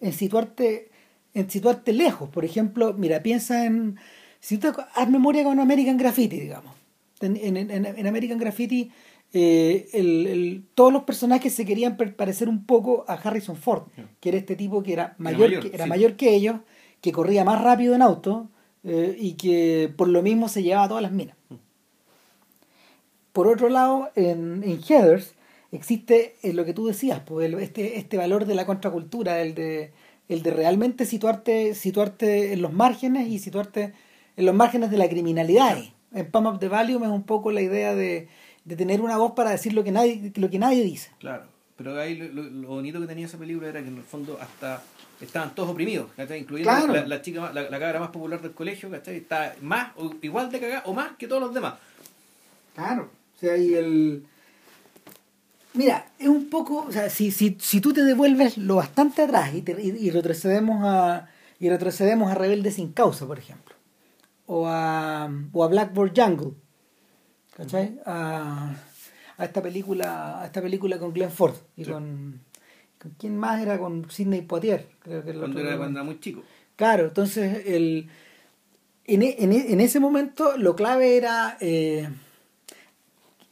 en situarte en situarte lejos. Por ejemplo, mira, piensa en... Si tú haz memoria con American Graffiti, digamos. En, en, en American Graffiti eh, el, todos los personajes se querían parecer un poco a Harrison Ford, que era este tipo que era mayor, que, era mayor que ellos, que corría más rápido en auto eh, y que por lo mismo se llevaba todas las minas. Mm. Por otro lado, en, en Heathers existe eh, lo que tú decías, pues, este, este valor de la contracultura, el de, el de realmente situarte, situarte en los márgenes y situarte en los márgenes de la criminalidad. En Palm of the Valium es un poco la idea de de tener una voz para decir lo que nadie, lo que nadie dice. Claro, pero ahí lo, bonito que tenía esa película era que en el fondo hasta estaban todos oprimidos, incluyendo la, chica, la, la más popular del colegio, ¿cachai? está más o igual de cagada o más que todos los demás. Claro, o sea, y el... Mira, es un poco, o sea, si, si, si tú te devuelves lo bastante atrás y, y, retrocedemos a y retrocedemos a Rebelde sin causa, por ejemplo, o a, o a Blackboard Jungle, ¿cachai? A, a, esta película, a esta película con Glenn Ford y con, con quién más era con Sidney Poitier, creo que cuando, era, cuando era muy chico. Claro, entonces el en, e, en, e, en ese momento lo clave era eh,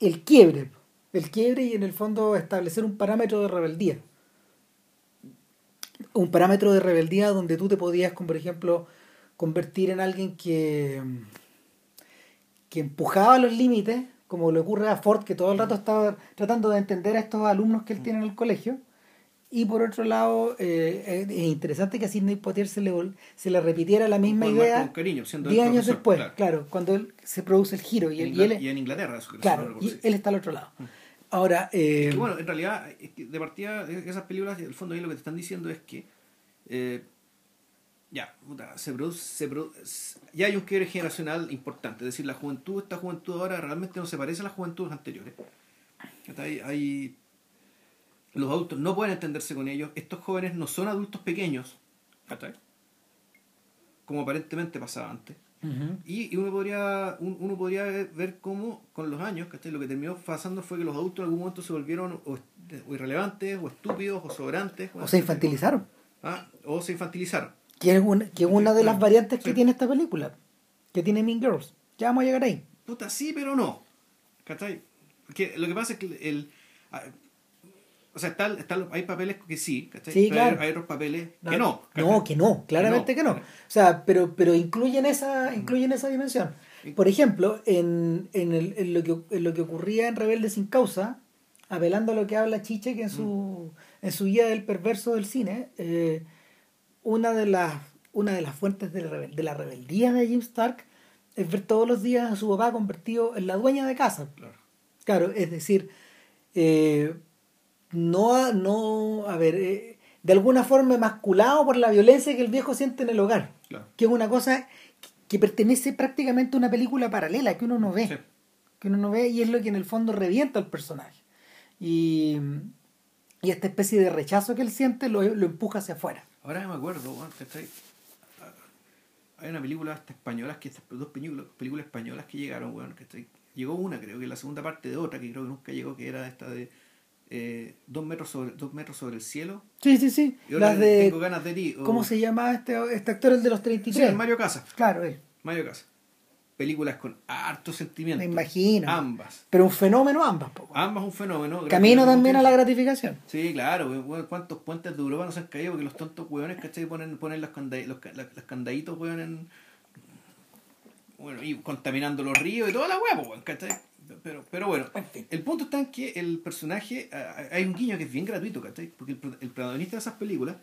el quiebre, el quiebre y en el fondo establecer un parámetro de rebeldía. Un parámetro de rebeldía donde tú te podías, por ejemplo, convertir en alguien que que empujaba los límites, como le ocurre a Ford, que todo el rato estaba tratando de entender a estos alumnos que él tiene en el colegio. Y por otro lado, eh, es interesante que a Sidney Poitier se le, se le repitiera la misma idea cariño, 10 años después, claro. cuando él se produce el giro. Y, en, él, y en Inglaterra, eso Claro, y él está al otro lado. Ahora. Eh, bueno, en realidad, de partida, esas películas, en el fondo, ahí lo que te están diciendo es que. Eh, ya, se produce, se produce, ya hay un quiebre generacional importante. Es decir, la juventud, esta juventud ahora realmente no se parece a las juventudes anteriores. Hay, hay, los adultos no pueden entenderse con ellos. Estos jóvenes no son adultos pequeños, como aparentemente pasaba antes. y, uno podría uno podría ver cómo con los años lo que terminó pasando fue que los adultos en algún momento se volvieron o, irrelevantes o estúpidos o sobrantes o se infantilizaron ah, o se infantilizaron que es una, que una de las variantes que tiene esta película que tiene Mean Girls ya vamos a llegar ahí puta sí pero no ¿cachai? lo que pasa es que el o sea, está, hay papeles que sí, Sí, claro. hay, otros papeles que no. No, que no, claramente que no. O sea, pero, pero incluyen, esa, incluyen esa dimensión. Por ejemplo, en, en, el, en, lo que, en lo que ocurría en Rebelde sin causa, apelando a lo que habla Chiche, que en su, mm. en su guía del perverso del cine, eh, una, de las, una de las fuentes de la, de la rebeldía de Jim Stark es ver todos los días a su papá convertido en la dueña de casa. Claro, claro es decir, eh, no, no, a ver, eh, de alguna forma emasculado por la violencia que el viejo siente en el hogar. Que es una cosa que, pertenece prácticamente a una película paralela que uno no ve. Que uno no ve y es lo que en el fondo revienta al personaje. Y, y esta especie de rechazo que él siente lo, lo empuja hacia afuera. Ahora me acuerdo, hay una película hasta españolas, que dos películas, películas españolas que llegaron, bueno, que llegó una creo que la segunda parte de otra que creo que nunca llegó, que era esta de eh, dos, metros sobre, dos metros sobre el cielo. Sí, sí, sí. Las de, tengo ganas de ti. ¿Cómo se llama este, este actor, el de los 33? Sí, Mario Casas. Claro, él. Mario Casas. Películas con harto sentimiento. Me imagino. Ambas. Pero un fenómeno ambas. Ambas un fenómeno. Camino también a la gratificación. Sí, claro. ¿Cuántos puentes de Europa no se han caído porque los tontos hueones, ¿cachai? Ponen, ponen los, los, los candaditos, hueón, en... Bueno, y contaminando los ríos y toda la hueá, ¿cachai? Pero, pero bueno, el punto está en que el personaje, hay un guiño que es bien gratuito, ¿cachai? Porque el, el protagonista de esas películas,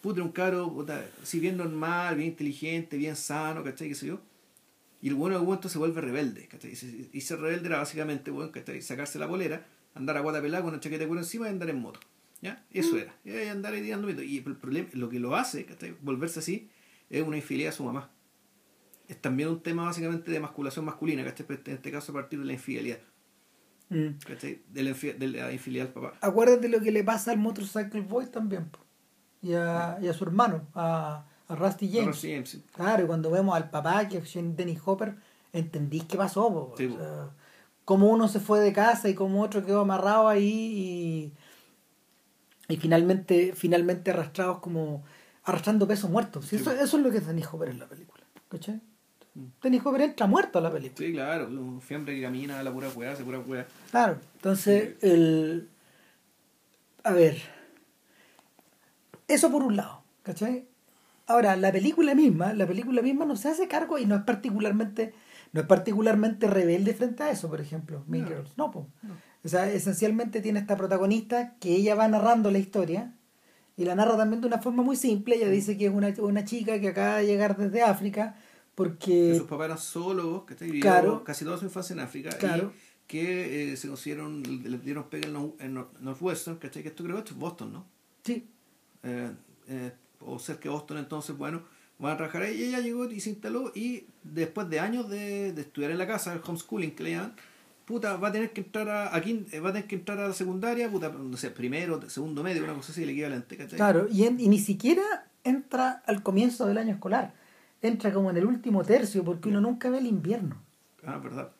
puta, un caro, si bien normal, bien inteligente, bien sano, ¿cachai? ¿Qué sé yo? Y el bueno de momento se vuelve rebelde, ¿cachai? Y, ser rebelde era básicamente, bueno, ¿cachai? Sacarse la polera, andar a guata pelada con una chaqueta de cuero encima y andar en moto. ¿Ya? Eso mm. era. Y andar ahí dando Y el problema, lo que lo hace, ¿cachai? Volverse así, es una infidelidad a su mamá es también un tema básicamente de masculación masculina, ¿cachai? En este caso a partir de la infidelidad. Mm. ¿cachai? De la, infidelidad del papá. Acuérdate lo que le pasa al Motorcycle Boy también, y a, y a su hermano, a, a Rusty James. James Claro, y cuando vemos al papá, que es Dennis Hopper, entendís qué pasó, po, cómo uno se fue de casa y cómo otro quedó amarrado ahí y, y finalmente, finalmente arrastrados como arrastrando pesos muertos. eso, eso es lo que es Dennis Hopper en la película. ¿Cachai? Denis Hopper entra muerto a la película. Sí, claro, un fiambre que camina a la pura hueá, hace pura hueá. Claro, entonces, el. A ver. Eso por un lado, ¿cachai? Ahora, la película misma, la película misma no se hace cargo y no es particularmente, no es particularmente rebelde frente a eso, por ejemplo, Mean Girls. No, pues. O sea, esencialmente tiene esta protagonista que ella va narrando la historia y la narra también de una forma muy simple. Ella dice que es una, una chica que acaba de llegar desde África porque... sus papás eran zoólogos, que claro, casi toda su infancia en África, claro. y que eh, se conocieron, le dieron pega en, Northwestern, ¿cachai? Que esto creo que es Boston, ¿no? Sí. Eh, eh, o cerca de Boston, entonces, bueno, van a trabajar ahí. Y ella llegó y se instaló, y después de años de, de estudiar en la casa, el homeschooling que le llaman, puta, va a tener que entrar a, aquí, va a tener que entrar a la secundaria, puta, no sé, primero, segundo medio, una cosa así, el equivalente, ¿cachai? Claro, y, y ni siquiera entra al comienzo del año escolar entra como en el último tercio porque uno nunca ve el invierno. Ah, verdad.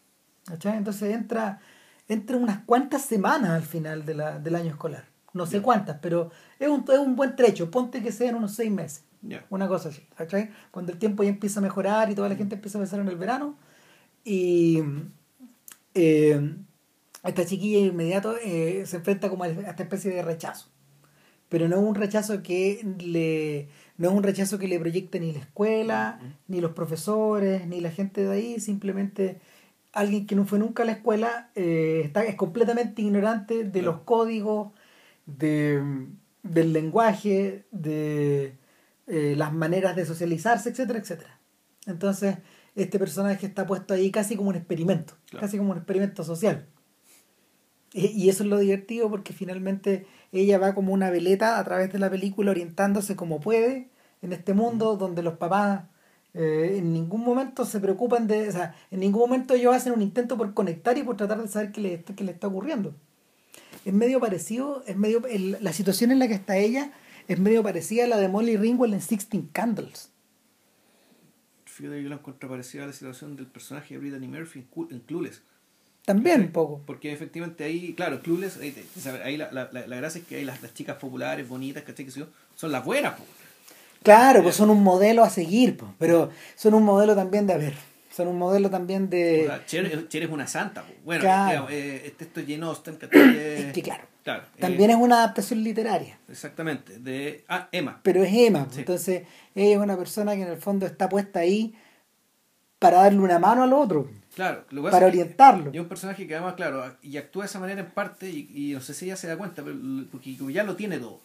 Entonces entra, entra unas cuantas semanas al final de la, del año escolar. No sé cuántas, pero es un, es un buen trecho. Ponte que sean unos seis meses. Una cosa así. Cuando el tiempo ya empieza a mejorar y toda la gente empieza a pensar en el verano. Y eh, esta chiquilla inmediato eh, se enfrenta como a esta especie de rechazo. Pero no un rechazo que le no es un rechazo que le proyecte ni la escuela, ni los profesores, ni la gente de ahí, simplemente alguien que no fue nunca a la escuela eh, está, es completamente ignorante de los códigos, de, del lenguaje, de eh, las maneras de socializarse, etcétera, etcétera. Entonces, este personaje está puesto ahí casi como un experimento, casi como un experimento social. Y, eso es lo divertido porque finalmente ella va como una veleta a través de la película orientándose como puede en este mundo donde los papás eh, en ningún momento se preocupan de, o sea, en ningún momento ellos hacen un intento por conectar y por tratar de saber qué le, qué le está ocurriendo. Es medio parecido, es medio, la situación en la que está ella es medio parecida a la de Molly Ringwald en Sixteen Candles. Fíjate, yo la encuentro parecida a la situación del personaje de Brittany Murphy en Clueless. También un poco. Porque efectivamente ahí, claro, Clueless, ahí, la, la, la, gracia es que hay las, las chicas populares, bonitas, ¿cachai? Que son las buenas, Claro, pues son un modelo a seguir, pero son un modelo también de, a ver, son un modelo también de... O Cher, es una santa, bueno, claro. eh, este, esto es Jane Austen, es que claro, claro también es una adaptación literaria. Exactamente, de ah, Emma. Pero es Emma, entonces ella es una persona que en el fondo está puesta ahí para darle una mano al otro. Claro, lo para orientarlo. Y un personaje que además, claro, y actúa de esa manera en parte, y, y no sé si ella se da cuenta, pero, porque ya lo tiene todo.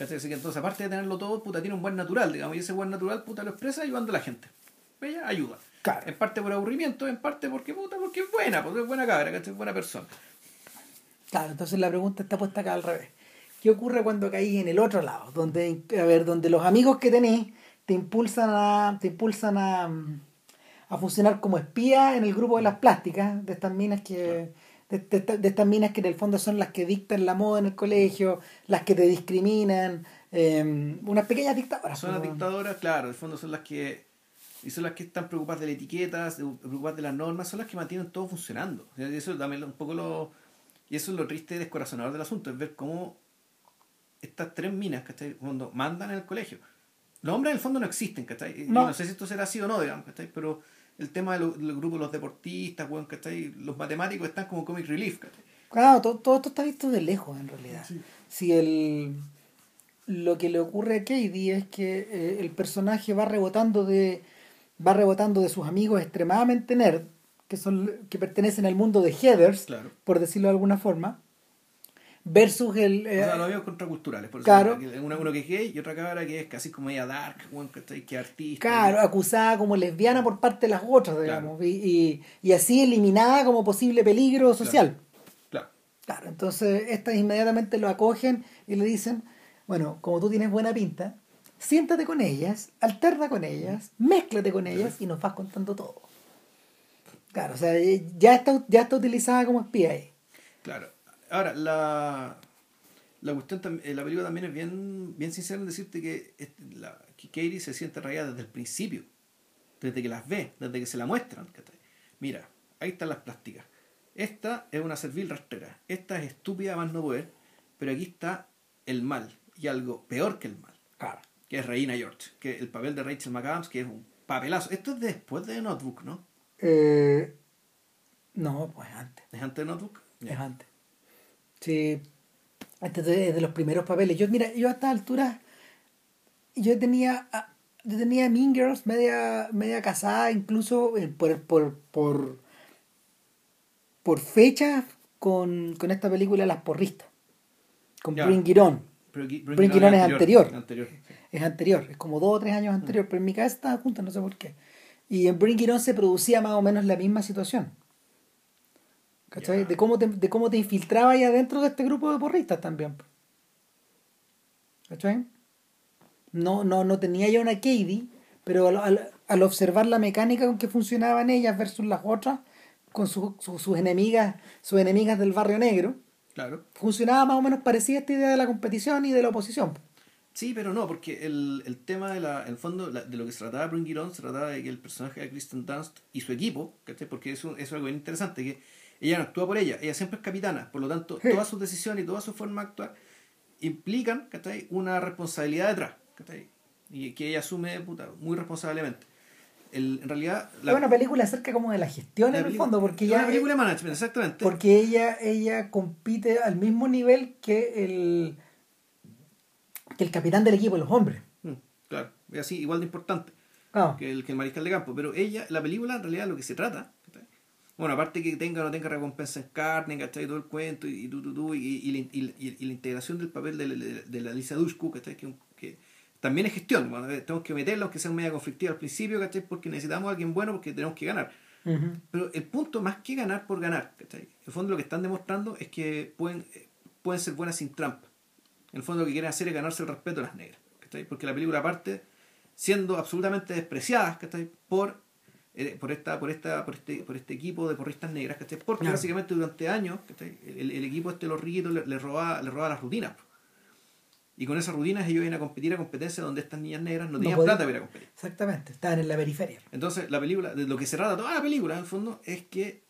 Así que entonces, aparte de tenerlo todo, puta, tiene un buen natural, digamos, y ese buen natural, puta, lo expresa ayudando a la gente. Ella ayuda. Claro. En parte por aburrimiento, en parte porque, puta, porque es buena, porque es buena cabra, Es buena persona. Claro, entonces la pregunta está puesta acá al revés. ¿Qué ocurre cuando caís en el otro lado? Donde, a ver, donde los amigos que tenés te impulsan a, te impulsan a, a funcionar como espía en el grupo de las plásticas, de estas minas que de, estas minas que en el fondo son las que dictan la moda en el colegio, las que te discriminan, eh, unas pequeñas dictadoras. Son las dictadoras, claro, en el fondo son las que y son las que están preocupadas de las etiquetas, preocupadas de las normas, son las que mantienen todo funcionando. Y eso también un poco lo y eso es lo triste y descorazonador del asunto, es ver cómo estas tres minas que cuando mandan en el colegio. Los hombres en el fondo no existen, ¿cachai? No. no sé si esto será así o no, digamos, ¿cachai? Pero el tema del grupo de los deportistas, bueno, ¿cachai? Los matemáticos están como comic relief, ¿cachai? Claro, todo, todo esto está visto de lejos en realidad. Si el lo que le ocurre a Katie es que eh, el personaje va rebotando de va rebotando de sus amigos extremadamente nerd que son que pertenecen al mundo de headers por decirlo de alguna forma versus el... Eh, o sea, los amigos contraculturales, por claro. Uno, uno que es gay y otra cabra que es casi como ella dark, que artista. Claro, acusada como lesbiana por parte de las otras, digamos, y, y, así eliminada como posible peligro social. Claro. Claro, entonces estas inmediatamente lo acogen y le dicen, bueno, como tú tienes buena pinta, siéntate con ellas, alterna con ellas, mézclate con ellas y nos vas contando todo. Claro, o sea, ya está, ya está utilizada como espía ahí. Claro. Ahora, la, la cuestión, eh, la película también es bien, bien sincera en decirte que, la, que Katie se siente rayada desde el principio, desde que las ve, desde que se la muestran. Mira, ahí están las plásticas. Esta es una servil rastrera, esta es estúpida más no poder, pero aquí está el mal, y algo peor que el mal, que es Reina George, que el papel de Rachel McAdams, que es un papelazo. Esto es después de Notebook, ¿no? Eh, no, pues antes. ¿Es antes de Notebook? Es antes. Sí, este es de, los primeros papeles. Yo, mira, yo a esta altura, yo tenía, yo tenía Mean Girls media, media casada, incluso eh, por, por, por, por fecha con, con esta película Las Porristas, con Bring It On. Bring, It On es anterior. Es anterior, es como dos o tres años anterior, pero en mi casa estaba junta, no sé por qué. Y en Bring It On se producía más o menos la misma situación. ¿Cachai? De cómo te, de cómo te infiltrabas ahí adentro de este grupo de porristas también. ¿Cachai? No, no, no tenía ya una Katie, pero al, observar la mecánica con que funcionaban ellas versus las otras, con sus enemigas, sus enemigas del barrio negro, claro. funcionaba más o menos parecida esta idea de la competición y de la oposición. Sí, pero no, porque el, el tema de la, el fondo de lo que se trataba de Bring It On, se trataba de que el personaje de Kristen Dunst y su equipo, ¿cachai? porque eso, eso es algo bien interesante, que ella no actúa por ella, ella siempre es capitana, por lo tanto, todas sus decisiones y toda su forma de actuar implican ¿cachai? una responsabilidad detrás, ¿cachai? y que ella asume puta, muy responsablemente. El, en realidad la, es una película acerca como de la gestión en el fondo porque ella una película de management exactamente porque ella ella compite al mismo nivel que el que el capitán del equipo los hombres mm, claro es así igual de importante ah. que, el, que el mariscal de campo pero ella la película en realidad lo que se trata Bueno, aparte que tenga o no tenga recompensa en carne, ¿cachai? Todo el cuento y, y, tú, tú, tú, y, y, la- y, integración del papel de, la- de, de la Alicia Dushku, ¿cachai? Que, que también es gestión. Bueno, eh, tenemos que meterla, aunque sea media conflictiva al principio, ¿cachai? Porque necesitamos a alguien bueno porque tenemos que ganar. Pero el punto, más que ganar por ganar, ¿cachai? En el fondo lo que están demostrando es que pueden, eh, pueden ser buenas sin trampa. En el fondo lo que quieren hacer es ganarse el respeto de las negras, ¿cachai? Porque la película parte siendo absolutamente despreciadas, ¿cachai? Por, eh, por, esta, por, esta, por, este, por este equipo de porristas negras, ¿cachai? Porque Claro. básicamente durante años. El, el equipo este de los riquitos le, le robaba, le robaba las rutinas. Y con esas rutinas ellos iban a competir a competencias donde estas niñas negras no tenían podían- plata para ir a competir. Exactamente, estaban en la periferia. Entonces, la película, de lo que se trata toda la película, en el fondo, es que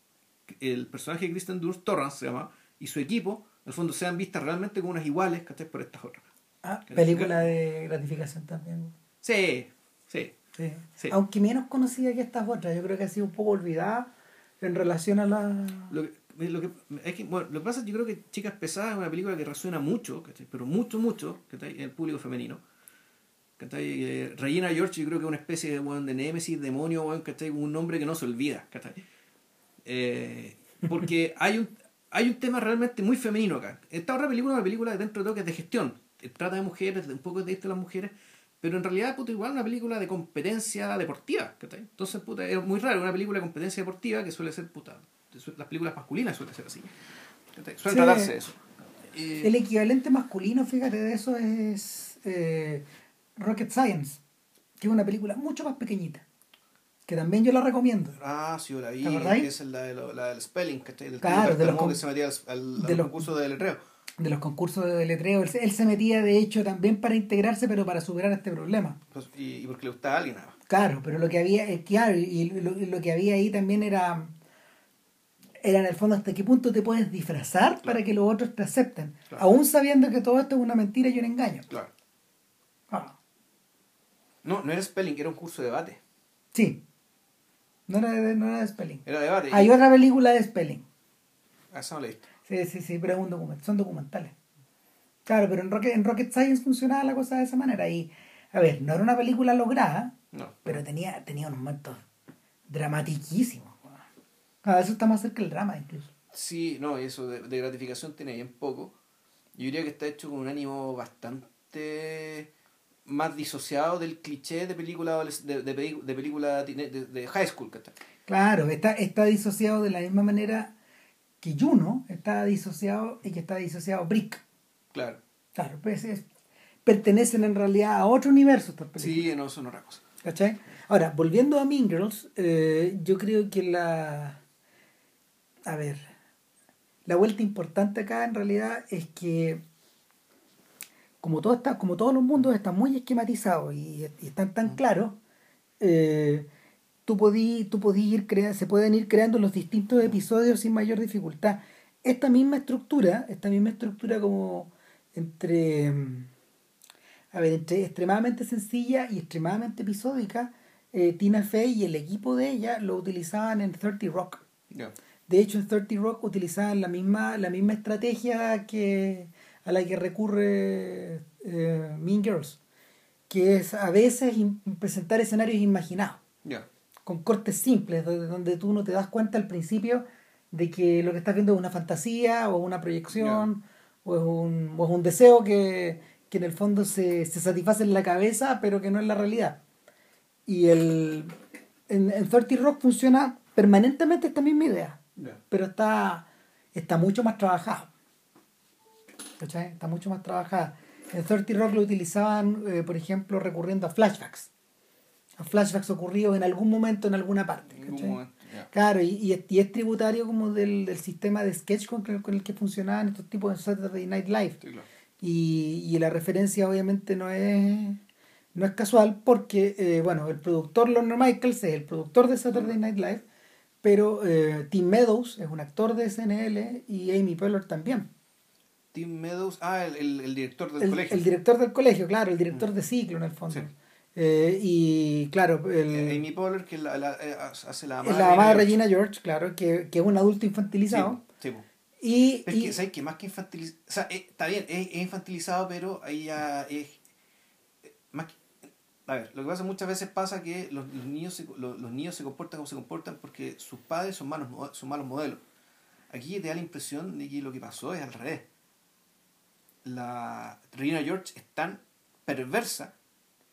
el personaje de Kristen Dunst, Torrance se llama, y su equipo, en el fondo, sean vistas realmente como unas iguales, ¿cachai? Por estas otras. Ah, película de gratificación también. Sí, sí. Sí. Sí. Aunque menos conocida que estas otras, yo creo que ha sido un poco olvidada en relación a la... Lo que, lo que, es que, bueno, lo que pasa es que yo creo que Chicas Pesadas es una película que resuena mucho, ¿cachai? Pero mucho, mucho, ¿cachai? En el público femenino. ¿cachai? Eh, Regina George yo creo que es una especie de, weón, de némesis, demonio, ¿cachai? Un nombre que no se olvida, ¿cachai? Eh, porque hay un, hay un tema realmente muy femenino acá. Esta otra película es una película dentro de todo que es de gestión. Eh, Trata de mujeres, de un poco de esto de las mujeres, pero en realidad, puta, igual una película de competencia deportiva, ¿cachai? Entonces, puta, es muy raro una película de competencia deportiva que suele ser, puta, las películas masculinas suelen ser así. Sí. tratarse de eso. Eh, El equivalente masculino, fíjate, de eso es eh, Rocket Science, que es una película mucho más pequeñita, que también yo la recomiendo. Ah, sí, yo la vi, que es la, de lo- la del spelling, ¿cachai? Del Claro, tipo de los que se metía al, al, de al los- concurso de letreo. De los concursos de deletreo, él, se- él se metía de hecho también para integrarse, pero para superar este problema. Pues, y, y porque le gustaba a alguien nada más. Claro, pero lo que había, claro, y lo, lo que había ahí también era, era en el fondo hasta qué punto te puedes disfrazar para que los otros te acepten, Claro. aún sabiendo que todo esto es una mentira y un engaño. Claro. Ah, No, no era spelling, era un curso de debate. sí, no era, de, no era de Spelling. Era debate. y- Hay otra película de Spelling. Ah, esa no la he visto. Sí, sí, sí, pero es un documento, son documentales. Claro, pero en Rocket, en Rocket Science funcionaba la cosa de esa manera. Y, a ver, no era una película lograda, No. pero tenía, tenía unos momentos dramatiquísimos. A eso está más cerca del drama incluso. Sí, no, y eso de, de gratificación tiene bien poco. Yo diría que está hecho con un ánimo bastante más disociado del cliché de película de, de, de película de, de high school, ¿cachai? Claro, está, está disociado de la misma manera que Juno está disociado y que está disociado Brick. Claro. Claro, pues es- pertenecen en realidad a otro universo estas películas. Sí, no, son otra cosa. ¿Cachai? Ahora, volviendo a Mean Girls, eh, yo creo que la. A ver. La vuelta importante acá en realidad es que. Como, todo está, como todos los mundos están muy esquematizados y, y están tan claros, eh, tú podí, tú podí ir crea- se pueden ir creando los distintos episodios sin mayor dificultad. Esta misma estructura, esta misma estructura como entre. mm, a ver, entre extremadamente sencilla y extremadamente episódica, eh, Tina Fey y el equipo de ella lo utilizaban en 30 Rock. De hecho, en 30 Rock utilizaban la misma, la misma estrategia que a la que recurre eh, Mean Girls, que es a veces presentar escenarios imaginados, con cortes simples, donde, donde tú no te das cuenta al principio de que lo que estás viendo es una fantasía o una proyección o, es un, o es un deseo que, que en el fondo se, se satisface en la cabeza, pero que no es la realidad. Y el, en, en 30 Rock funciona permanentemente esta misma idea pero está, está mucho más trabajado. ¿Cachai? Está mucho más trabajada. En 30 Rock lo utilizaban, eh, por ejemplo, recurriendo a flashbacks. A flashbacks ocurridos en algún momento en alguna parte. En ¿cachai? momento. Claro, y, y, es, y es tributario como del, del sistema de sketch con, con el que funcionaban estos tipos de Saturday Night Live. Sí, claro. Y, y la referencia obviamente no es, no es casual porque, eh, bueno, el productor Lorne Michaels es el productor de Saturday Night Live, pero eh, Tim Meadows es un actor de SNL y Amy Poehler también. Tim Meadows, ah, el, el, el director del El, colegio. el director del colegio, claro, el director de ciclo en el fondo. Sí. Eh, y claro, el, Eh, Amy Poehler, que la, la- eh, hace la es mamá la mamá de George. Regina George, claro, que, que es un adulto infantilizado. Sí, sí. Y, es y- que, ¿sabes qué? Más que infantilizado. O sea, eh, está bien, es, es infantilizado, pero ahí ya es. Más que- A ver, lo que pasa muchas veces pasa que los, los niños se, los, los niños se comportan como se comportan porque sus padres son malos, son malos modelos. Aquí te da la impresión de que lo que pasó es al revés. La Regina George es tan perversa,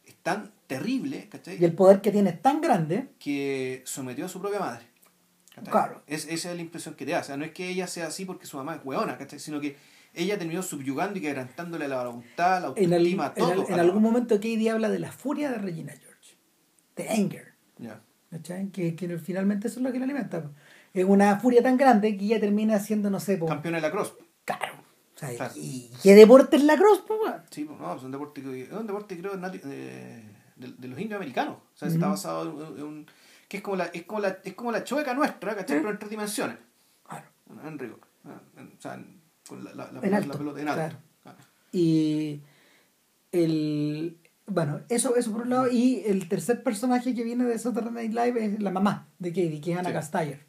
es tan terrible, ¿cachai? Y el poder que tiene es tan grande, que sometió a su propia madre. ¿cachai? Claro. Es, esa es la impresión que te da. O sea, no es que ella sea así porque su mamá es hueona, ¿cachai? Sino que ella terminó subyugando y quebrantándole la voluntad, la en, el- autoestima, en todo. el- en algún momento Katie habla de la furia de Regina George, de anger. ¿cachai? Que, que finalmente eso es lo que la alimenta. Es una furia tan grande que ella termina siendo, no sé, po, Campeona de la cross. caro. O sea, Claro. ¿y qué deporte es la cross? Sí, pues, no, es un deporte, que- es un deporte creo eh, de, de los indios americanos. O sea, Ujú. está basado en, un... que es como la, es como la, es como la chueca nuestra, ¿cachai? Sí. Pero en tres dimensiones. Claro. En rigor. O sea, en- con la, la, la, En pelota- alto, la pelota en alto. claro. Y el bueno, eso, eso por un lado, y el tercer personaje que viene de Saturday Night Live es la mamá de Katie, que es Anna Sí. Castayer.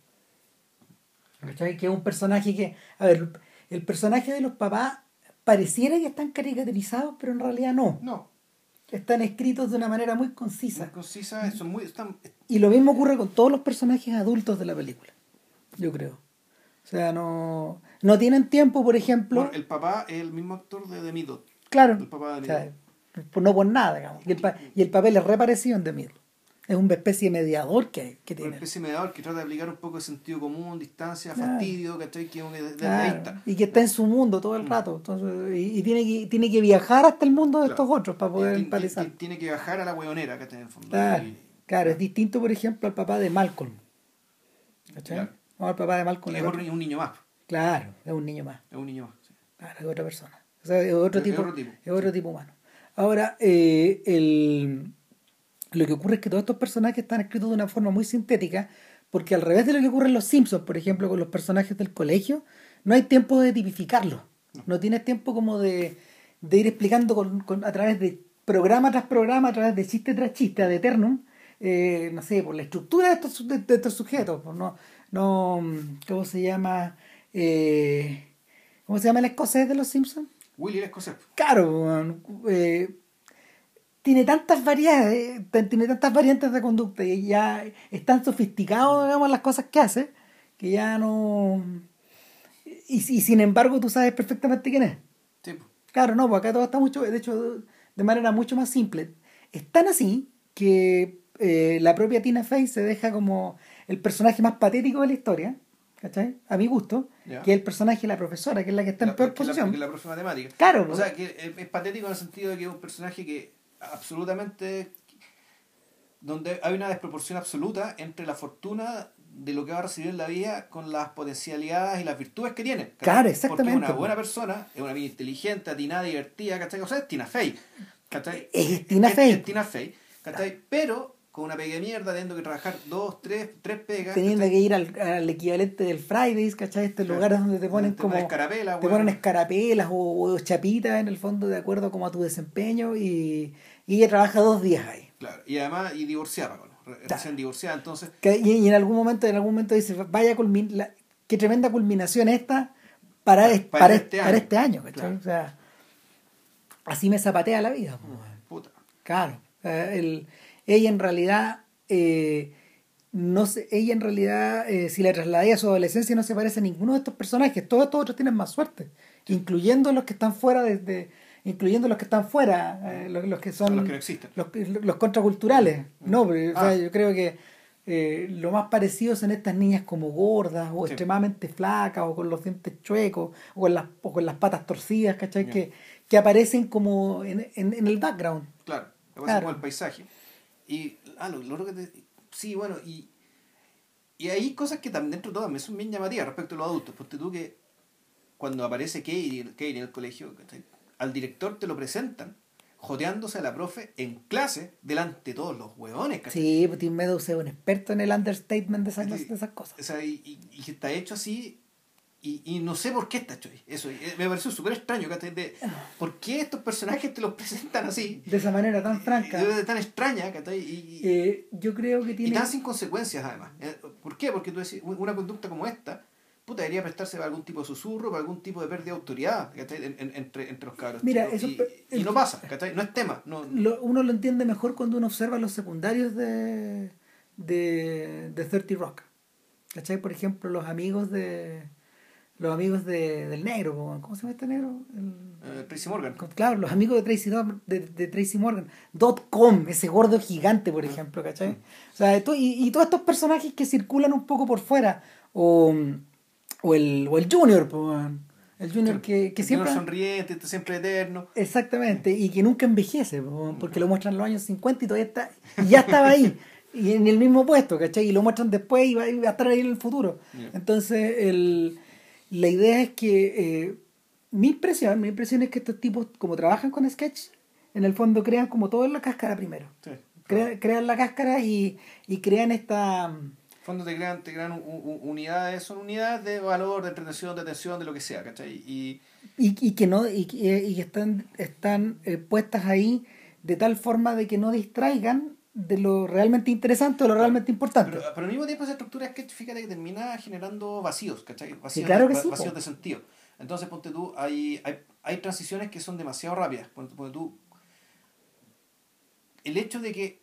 ¿Cachai? Que es un personaje que, a ver, el personaje de los papás pareciera que están caricaturizados, pero en realidad no. No, Están escritos de una manera muy concisa. muy concisa, muy, están, Y lo mismo ocurre con todos los personajes adultos de la película, yo creo. O sea, no, no tienen tiempo, por ejemplo. Bueno, el papá es el mismo actor de The Middle. Claro. El papá de o sea, Middle. por- no por nada, digamos. Y el, pa- y el papel es reparecido en The Middle. Es una especie de mediador que, que Una tiene. especie de mediador que trata de aplicar un poco de sentido común, distancia, Claro. fastidio, ¿cachai? Que que desde Claro, está. y que está en su mundo todo el rato. Entonces, y, y tiene, que, tiene que viajar hasta el mundo de Claro. estos otros para poder ti- Tiene que bajar a la hueonera, ¿cachai? En el fondo. Claro, Y- claro, es distinto, por ejemplo, al papá de Malcolm. ¿Cachai? El papá de Malcolm es un niño más. Claro, es un niño más. Es un niño más. sí. Claro, es otra persona. O sea, es otro Es tipo, otro tipo, es otro tipo humano. Ahora, eh, el, lo que ocurre es que todos estos personajes están escritos de una forma muy sintética, porque al revés de lo que ocurre en Los Simpsons, por ejemplo, con los personajes del colegio, no hay tiempo de tipificarlos. No tienes tiempo como de, de ir explicando con, con- a través de programa tras programa, a través de chiste tras chiste, ad eternum, eh, no sé, por la estructura de estos, de, de estos sujetos. pues, No, no, ¿cómo se llama? Eh, ¿Cómo se llama el escocés de los Simpsons? Willy el escocés. Claro, eh, tiene tantas variedades, tan- tiene tantas variantes de conducta y ya es tan sofisticado, digamos, las cosas que hace, que ya no... Y, y sin embargo tú sabes perfectamente quién es. Sí, pues. Claro, no, pues acá todo está mucho, de hecho, de manera mucho más simple. Es tan así que eh, la propia Tina Fey se deja como el personaje más patético de la historia, ¿cachai? A mi gusto, Ya. que es el personaje de la profesora, que es la que está en peor que la- posición. que la profe de matemática. Claro, O pues. sea, que es, es patético en el sentido de que es un personaje que absolutamente. donde hay una desproporción absoluta entre la fortuna de lo que va a recibir en la vida con las potencialidades y las virtudes que tiene. ¿cachai? Claro, exactamente, Porque es una buena persona, es una vida inteligente, atinada, divertida, ¿cachai? O sea, es Tina Fey. ¿cachai? Es Tina Fey. Es Tina Fey, ¿cachai? Pero con una pega de mierda, teniendo que trabajar dos, tres, tres pegas. teniendo ¿cachai? que ir al, al equivalente del Fridays, ¿cachai? Estos Claro. lugares donde te ponen como... escarapela, te ponen escarapelas o, o chapitas en el fondo de acuerdo como a tu desempeño y, y ella trabaja dos días ahí. Claro, y además, y divorciada, Paco, re- recién divorciada, entonces, Que- Y, y en algún momento en algún momento dice, vaya culmin la- qué tremenda culminación esta para, Para para, este este, para año. este año, ¿cachai? Claro. O sea, así me zapatea la vida. pues, puta. Claro, eh, el- ella en realidad, eh, no sé, ella en realidad, eh, si la trasladé a su adolescencia, no se parece a ninguno de estos personajes. Todos estos otros tienen más suerte, incluyendo los que están fuera desde, incluyendo los que están fuera, eh, los, los que son Los que no existen. los, los contraculturales. No, pero, o sea, Ah. yo creo que eh, lo más parecido son estas niñas como gordas o Sí. extremadamente flacas o con los dientes chuecos o con las, o con las patas torcidas, ¿cachai? Que, que aparecen como en, en, en el background. Claro, Claro. con el paisaje. Y, ah, lo, que te- Sí, bueno, y, y hay cosas que también dentro de todo también son bien llamativas respecto a los adultos. Porque tú que cuando aparece Katie, Katie en el colegio, al director te lo presentan joteándose a la profe en clase delante de todos los huevones, ¿cachai? Sí, pues Tim Meadows es un experto en el understatement de esas, Sí. de esas cosas. O sea, y, y- y que está hecho así, y, y no sé por qué está ahí. Eso eh, me pareció súper extraño. De, ¿Por qué estos personajes te los presentan así? De esa manera tan franca. Tan extraña. Y, y- Eh, yo creo que y tiene... tan sin consecuencias, además. Eh, ¿Por qué? Porque tú decís, una conducta como esta puta, debería prestarse para algún tipo de susurro, para algún tipo de pérdida de autoridad. En- en- entre, entre los cabros. Mira, eso- y, y no pasa, ¿cachai? No es tema. No, Lo- uno lo entiende mejor cuando uno observa los secundarios de, de, de 30 Rock. ¿Cachai? Por ejemplo, los amigos de. Los amigos de, del negro, ¿cómo se llama este negro? El- eh, Tracy Morgan. claro, los amigos de Tracy, de, de Tracy Morgan. Dot com, ese gordo gigante, por ejemplo, ¿cachai? O sea, to- y, y todos estos personajes que circulan un poco por fuera. O, o, el, o el Junior, el Junior que, que El siempre. señor sonriente, está siempre eterno. Exactamente, y que nunca envejece, po, porque lo muestran en los años 50 y todavía está, y ya estaba ahí, y en el mismo puesto, ¿cachai? Y lo muestran después y va, y va a estar ahí en el futuro. Entonces, el, la idea es que eh, mi impresión, mi impresión es que estos tipos, como trabajan con Sketch, en el fondo crean como todo en la cáscara primero. Sí. Crea- crean la cáscara y, y crean esta... En el fondo te crean, te crean un- un- unidades, son unidades de valor, de entretención, de atención, de lo que sea, ¿cachai? Y Y, y que no y, que- y que están están eh, puestas ahí de tal forma de que no distraigan de lo realmente interesante o lo realmente importante Pero, pero al mismo tiempo esa estructura es que fíjate que termina generando vacíos, ¿cachai? Vacíos, claro que va- sí, vacíos de sentido. Entonces, ponte tú, hay, hay, hay transiciones que son demasiado rápidas. Ponte, ponte tú, el hecho de que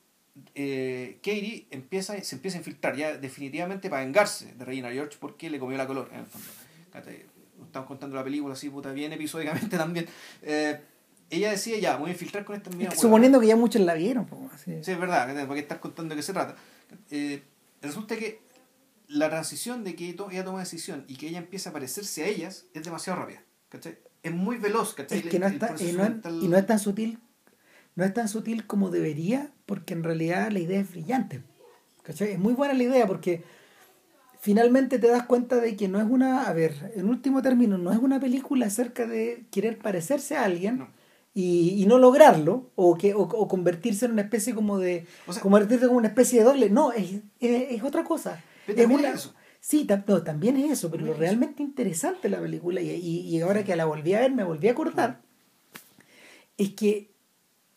eh, Katie empieza, se empieza a infiltrar ya definitivamente para vengarse de Regina George porque le comió la color, en el fondo. ¿Cachai? Estamos contando la película así, puta, bien episódicamente también. Eh, ella decide ya, voy a infiltrar con esta misma hueá. suponiendo que ya muchos la vieron po, así. Sí, es verdad, ¿para qué estar contando de qué se trata? Eh, resulta que la transición de que ella toma decisión y que ella empieza a parecerse a ellas es demasiado rápida. ¿cachai? Es muy veloz, ¿cachai? es que no está, y, no es, mental- y no es tan sutil no es tan sutil como debería porque en realidad la idea es brillante ¿cachai? es muy buena la idea porque finalmente te das cuenta de que no es una a ver en último término no es una película acerca de querer parecerse a alguien No. Y, y no lograrlo o que o, o convertirse en una especie como de O sea- convertirse como una especie de doble no es, es, es otra cosa Pero es una- eso. sí tam- no, también es eso pero lo También es eso. realmente interesante de la película y, y, y ahora que la volví a ver me volví a acordar es que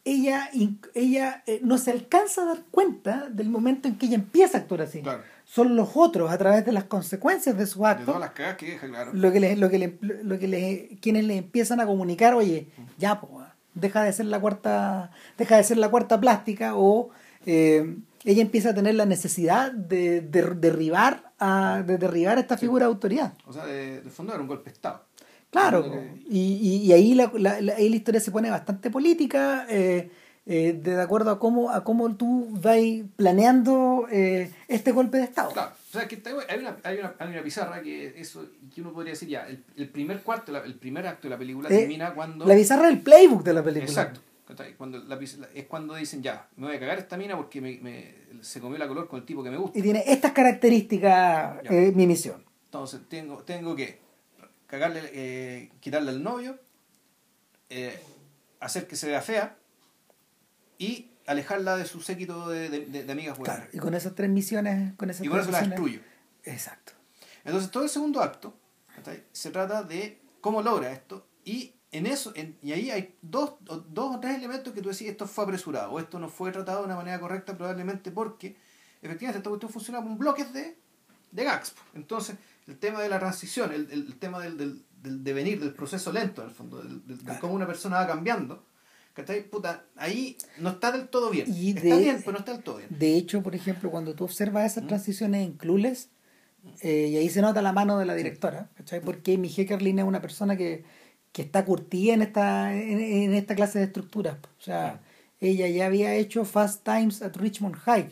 ella, ella eh, no se alcanza a dar cuenta del momento en que ella empieza a actuar así. Claro. Son los otros, a través de las consecuencias de su De acto, todas las cagas que deja, claro. lo que, le, lo que, le, lo que le- quienes le empiezan a comunicar, oye, ya, pues, deja de ser la cuarta, deja de ser la cuarta plástica, o eh, ella empieza a tener la necesidad de, de derribar a, de derribar a esta figura de autoridad. O sea, de, de fondo era un golpe de Estado. Claro, y, y, y ahí, la, la, la- ahí la historia se pone bastante política, eh, eh, de, de acuerdo a cómo, a cómo tú vas planeando eh, este golpe de Estado. Claro, o sea, que hay una, hay una, hay una pizarra que eso que uno podría decir ya, el, el primer cuarto, la- el primer acto de la película Eh, termina cuando... La bizarra del playbook de la película. Exacto. Cuando la es cuando dicen ya, me voy a cagar esta mina porque me, me- se comió la color con el tipo que me gusta. Y tiene estas características eh, mi misión. Entonces tengo, tengo que cagarle, eh, quitarle al novio, eh, hacer que se vea fea y alejarla de su séquito de, de- amigas buenas. Claro, y con esas tres misiones, con esas Y con eso la destruyo. Exacto. Entonces todo el segundo acto se trata de cómo logra esto y en eso en- y ahí hay dos, o- dos o tres elementos que tú decís esto fue apresurado o esto no fue tratado de una manera correcta probablemente porque efectivamente esta cuestión funciona con bloques de, de gags. Entonces el tema de la transición, el, el- tema del, del, del devenir, del proceso lento en el fondo, del, del- de cómo una persona va cambiando, ¿cachai? Puta, ahí no está del todo bien. Y está de- bien, pero no está del todo bien. De hecho, por ejemplo, cuando tú observas Mm. esas transiciones en Clueless, eh, y ahí se nota la mano de la directora, ¿cachai? Porque Amy Heckerlin es una persona que, que está curtida en esta, en, en esta clase de estructuras. O sea, ella ya había hecho Fast Times at Richmond High,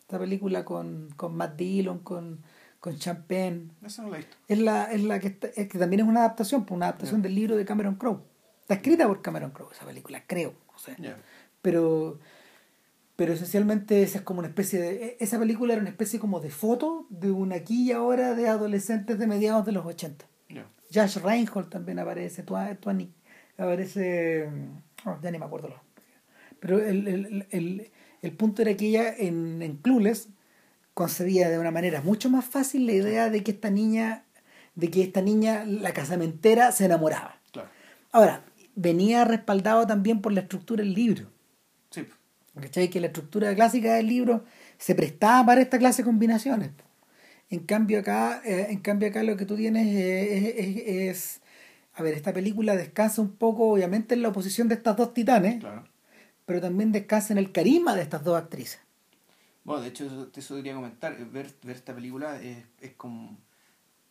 esta película con, con Matt Dillon, con, con Champagne. Eso no lo he visto. Es la, es la que, está- es que también es una adaptación, pues, una adaptación del libro de Cameron Crowe. Está escrita por Cameron Crowe esa película, creo. O sea, Ya. pero pero esencialmente esa es como una especie de e- esa película era una especie como de foto de una aquí y ahora de adolescentes de mediados de los 80 Ya. Josh Reinhold también aparece Twani aparece oh, ya ni me acuerdo lo- pero el, el, el, el punto era que ella en, en Clueless concebía de una manera mucho más fácil la idea de que esta niña de que esta niña la casamentera se enamoraba Claro. ahora venía respaldado también por la estructura del libro Sí. ¿Cachai? Que la estructura clásica del libro se prestaba para esta clase de combinaciones. En cambio acá, eh, en cambio acá lo que tú tienes es, es- es- a ver, esta película descansa un poco, obviamente, en la oposición de estas dos titanes, Claro. pero también descansa en el carisma de estas dos actrices. Bueno, de hecho, eso, eso debería comentar. eh, Ver, ver esta película es, es como.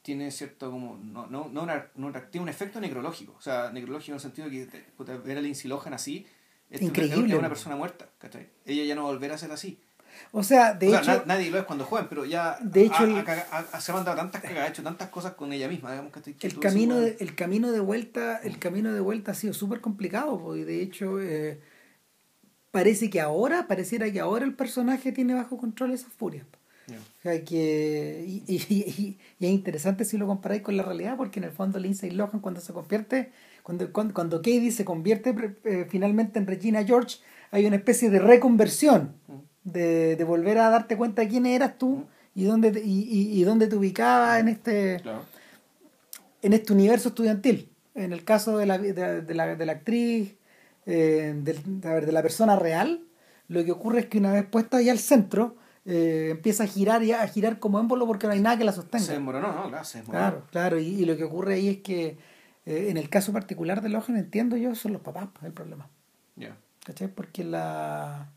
Tiene cierto como. No, no, no, una- no una- tiene un efecto necrológico. O sea, necrológico en el sentido de que puta, ver a Lindsay Lohan así. Es Increíble. Es una persona muerta, ¿cachai? Ella ya no volverá a ser así. O sea, de o sea, hecho, na- nadie lo es cuando joven, pero ya De hecho, ha- se ha mandado tantas cagadas, ha hecho tantas cosas con ella misma, el camino de, el camino de vuelta el camino de vuelta ha sido súper complicado po, y de hecho eh, parece que ahora pareciera que ahora el personaje tiene bajo control esas furias po. Que y, y- y- y es interesante si lo comparáis con la realidad porque en el fondo Lindsay Lohan cuando se convierte cuando cuando, cuando Katie se convierte eh, finalmente en Regina George hay una especie de reconversión de, de volver a darte cuenta de quién eras tú y dónde te- y, dónde te ubicabas en este ya, claro. en este universo estudiantil. En el caso de la, de, de la, de la actriz, eh, de, a ver, de la persona real, lo que ocurre es que una vez puesta ahí al centro, eh, empieza a girar y a girar como émbolo porque no hay nada que la sostenga. Se desmoronó, ¿no? Claro, se desmoronó. Claro, claro, y, y lo que ocurre ahí es que eh, en el caso particular de Lohan, entiendo yo, son los papás pues, el problema. Ya. ¿Cachai? Porque la,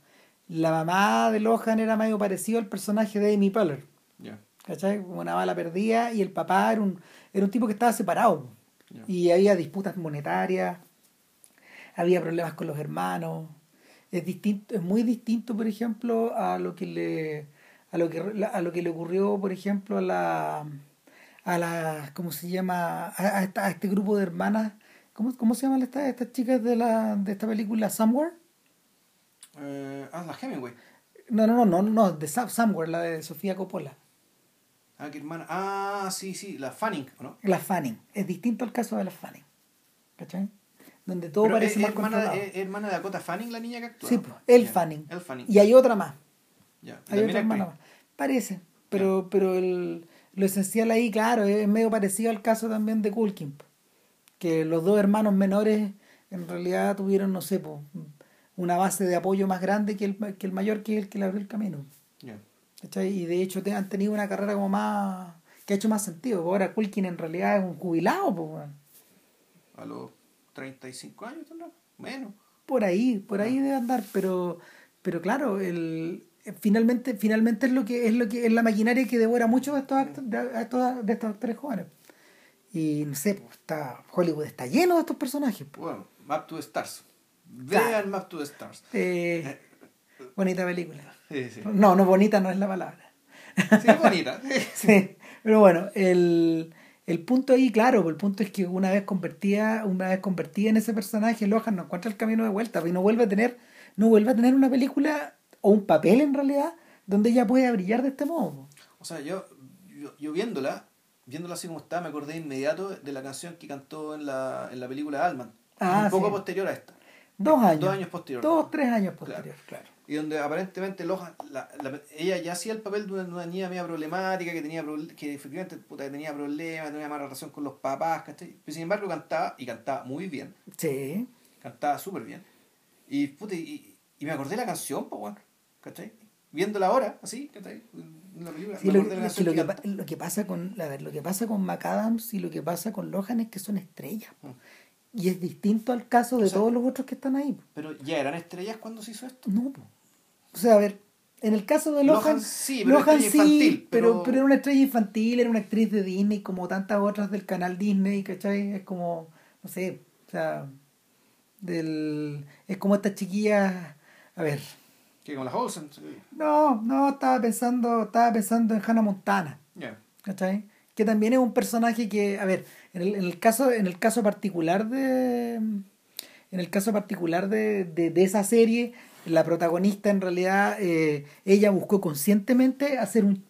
la mamá de Lohan era medio parecido al personaje de Amy Poehler. Ya. ¿cachai? Como una bala perdida y el papá era un, era un tipo que estaba separado Ya. y había disputas monetarias, había problemas con los hermanos. Es distinto, es muy distinto, por ejemplo, a lo que le a lo que a lo que le ocurrió, por ejemplo, a la a la ¿cómo se llama? a, a esta- a este grupo de hermanas, ¿cómo, cómo se llaman estas estas chicas de la de esta película Somewhere? Eh, ah, la Hemingway. No, no, no, no, no, de Some- Somewhere, la de Sofía Coppola. Ah, qué hermana. Ah, sí, sí, la Fanning, ¿o ¿no? La Fanning. Es distinto al caso de la Fanning. ¿Cachai? Donde todo Pero parece es, más hermana, controlado. es, es hermana de Dakota Fanning la niña que actúa. sí, pues, el Fanning. El Fanning. Y hay otra más. Ya. Y Hay otra hermana más. Parece. Pero, pero el, lo esencial ahí, claro, es medio parecido al caso también de Culkin. Que los dos hermanos menores en realidad tuvieron, no sé, po, una base de apoyo más grande que el, que el mayor, que es el que le abrió el camino. Y de hecho te- han tenido una carrera como más... que ha hecho más sentido. Ahora Culkin en realidad es un jubilado, pues, weón. A los 35 años, ¿no? Menos. por ahí, por ahí debe andar, pero, pero claro, el, finalmente, finalmente es lo que es lo que es la maquinaria que devora mucho de estos de, a estos, de estos actores jóvenes. Y no sé, pues, está, Hollywood está lleno de estos personajes. pues. Bueno, Map to the Stars. Claro. Vean Map to the Stars. Eh, bonita película. Sí, sí. No, no bonita no es la palabra. Sí, es bonita. Sí, pero bueno, el, el punto ahí, claro, el punto es que una vez convertida, una vez convertida en ese personaje, Lohan no encuentra el camino de vuelta y no vuelve a tener, no vuelve a tener una película o un papel en realidad donde ella pueda brillar de este modo. O sea, yo, yo, yo viéndola, viéndola así como está, me acordé de inmediato de la canción que cantó en la, en la película Alman. Ah, un poco posterior a esta. Dos años. Dos años posterior. Dos, tres años posterior, claro. Y donde aparentemente Lohan, la, la- ella ya hacía el papel de una, de una niña media problemática, que tenía que efectivamente puta, que tenía problemas, tenía mala relación con los papás, ¿cachai? Pero sin embargo cantaba, y cantaba muy bien, Sí. cantaba súper bien. Y, puta, y, y me acordé de la canción, pues bueno, ¿cachai? Viéndola ahora, así, ¿cachai? La película, Sí, lo, que, lo, lo pasa con a ver, lo que pasa con McAdams y lo que pasa con Lohan es que son estrellas. Mm. Y es distinto al caso de O sea, todos los otros que están ahí. Pero ya eran estrellas cuando se hizo esto. No, po. O sea, a ver, en el caso de Lohan, Lohan sí, pero Lohan estrella sí, infantil, pero, pero- pero era una estrella infantil, era una actriz de Disney como tantas otras del canal Disney, ¿cachai? Es como, no sé, o sea, del, es como estas chiquillas, a ver, Que con las Olsen. sí. no, no, estaba pensando, estaba pensando en Hannah Montana, Ya. ¿cachai? Que también es un personaje que, a ver, en el, en el caso, en el caso particular de, en el caso particular de, de, de esa serie, la protagonista en realidad, eh, ella buscó conscientemente hacer un,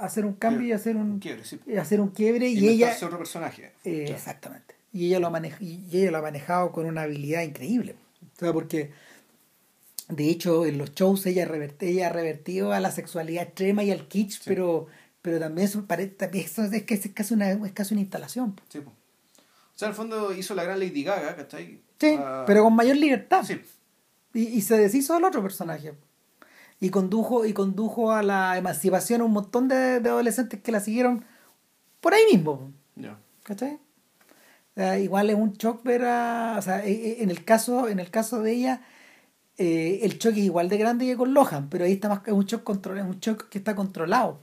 hacer un cambio y hacer un, quiebre, sí. hacer un quiebre y ella, otro personaje. eh, exactamente, y ella lo ha manejado, y ella lo ha manejado con una habilidad increíble, o sea, porque de hecho en los shows ella, revert- ella ha revertido a la sexualidad extrema y al kitsch, pero pero también eso parece también eso es que es casi una es casi una instalación. Sí. O sea, en el fondo hizo la gran Lady Gaga, ¿cachai? sí Ah, pero con mayor libertad Sí, y, y se deshizo del otro personaje. Y condujo y condujo a la emancipación a un montón de, adolescentes que la siguieron por ahí mismo ¿cachai? igual es un shock ver a o sea e, e, en el caso en el caso de ella eh, el choque es igual de grande que con Lohan pero ahí está más es un shock control es un shock que está controlado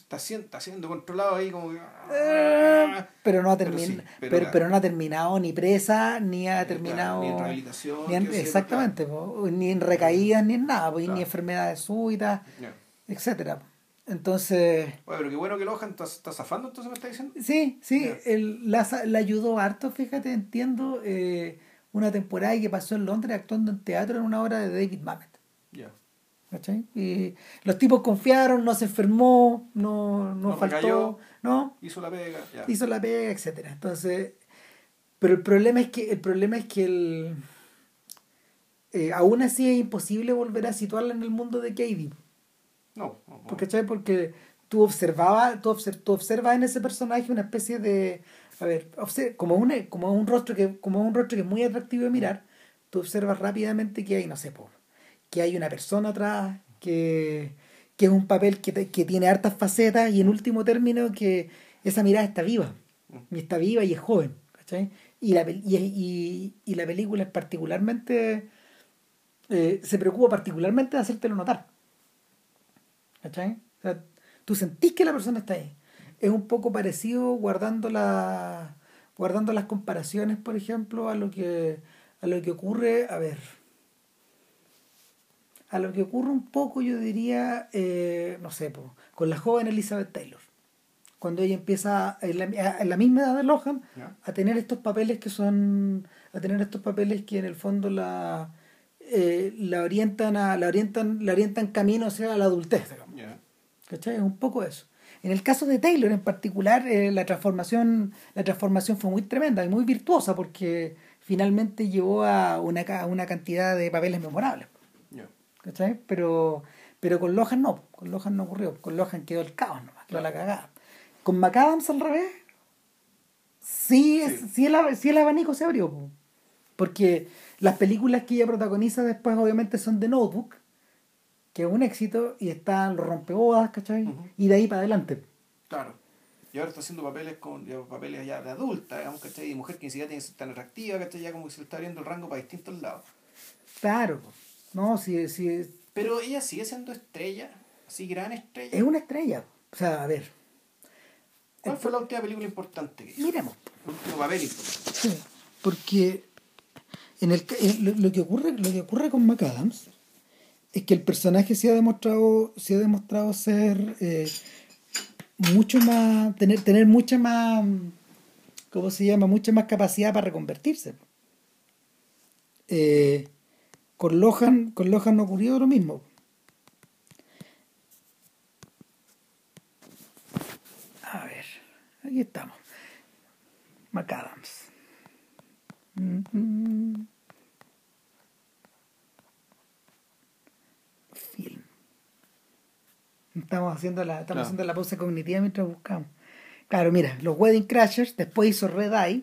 está siendo, está siendo controlado ahí como eh, pero no ha terminado pero, pero, no ha terminado ni presa ni ha terminado ni en rehabilitación exactamente ni en recaídas ni en nada ni enfermedades súbitas etcétera entonces bueno, pero qué bueno que Lohan está, está zafando entonces me está diciendo. Sí sí él la, la, ayudó harto fíjate entiendo eh, una temporada que pasó en Londres actuando en teatro en una obra de David Mamet y los tipos confiaron, no se enfermó, no, no, faltó, ¿no? Hizo la pega, Hizo la pega, etcétera. Entonces, pero el problema es que el problema es que el eh, aún así es imposible volver a situarla en el mundo de Katie. No, Porque, Porque tú observabas, tú, observas en ese personaje una especie de a ver, como un, como un rostro que como un rostro que es muy atractivo de mirar, tú observas rápidamente que hay, no sé, por que hay una persona atrás, que, es un papel que, tiene hartas facetas y en último término que esa mirada está viva, y está viva y es joven, ¿cachai? Y la, y, y, la película es particularmente, eh, se preocupa particularmente de hacértelo notar, ¿cachai? O sea, tú sentís que la persona está ahí. Es un poco parecido guardando la guardando las comparaciones, por ejemplo, a lo que a lo que ocurre, a ver, a lo que ocurre un poco, yo diría, eh, no sé, con la joven Elizabeth Taylor. Cuando ella empieza, en la, misma edad de Lohan, a tener estos papeles que son, a tener estos papeles que en el fondo la, eh, la orientan a, la orientan, la orientan camino hacia la adultez, digamos. ¿Cachai? Es un poco eso. En el caso de Taylor en particular, eh, la transformación, la transformación fue muy tremenda y muy virtuosa porque finalmente llevó a una, a una cantidad de papeles memorables. ¿Cachai? Pero, pero con Lohan no, con Lohan no ocurrió, con Lohan quedó el caos nomás, quedó la cagada. Con McAdams al revés, sí, sí. el, sí el abanico se abrió, porque las películas que ella protagoniza después obviamente son de Notebook, que es un éxito, y están los rompebodas, ¿cachai? Y de ahí para adelante. Claro. Y ahora está haciendo papeles con papeles ya de adulta, digamos, ¿cachai? Y mujer que ni siquiera tiene que ser tan atractiva, ¿cachai? Ya como que se le está abriendo el rango para distintos lados. Claro. No, sí, sí. Pero ella sigue siendo estrella, así gran estrella. Es una estrella. O sea, a ver. ¿Cuál fue la última película importante que hizo? Miremos. El último papel importante. Sí, porque en el, lo, que ocurre, lo que ocurre con McAdams es que el personaje se ha demostrado, se ha demostrado ser eh, mucho más, tener, tener mucha más, ¿cómo se llama? Mucha más capacidad para reconvertirse. Eh, con Lohan, con Lohan no ocurrió lo mismo. A ver, aquí estamos. McAdams. Film. Estamos haciendo la, estamos haciendo la pausa cognitiva mientras buscamos. Claro, mira, los Wedding Crashers, después hizo Red Eye.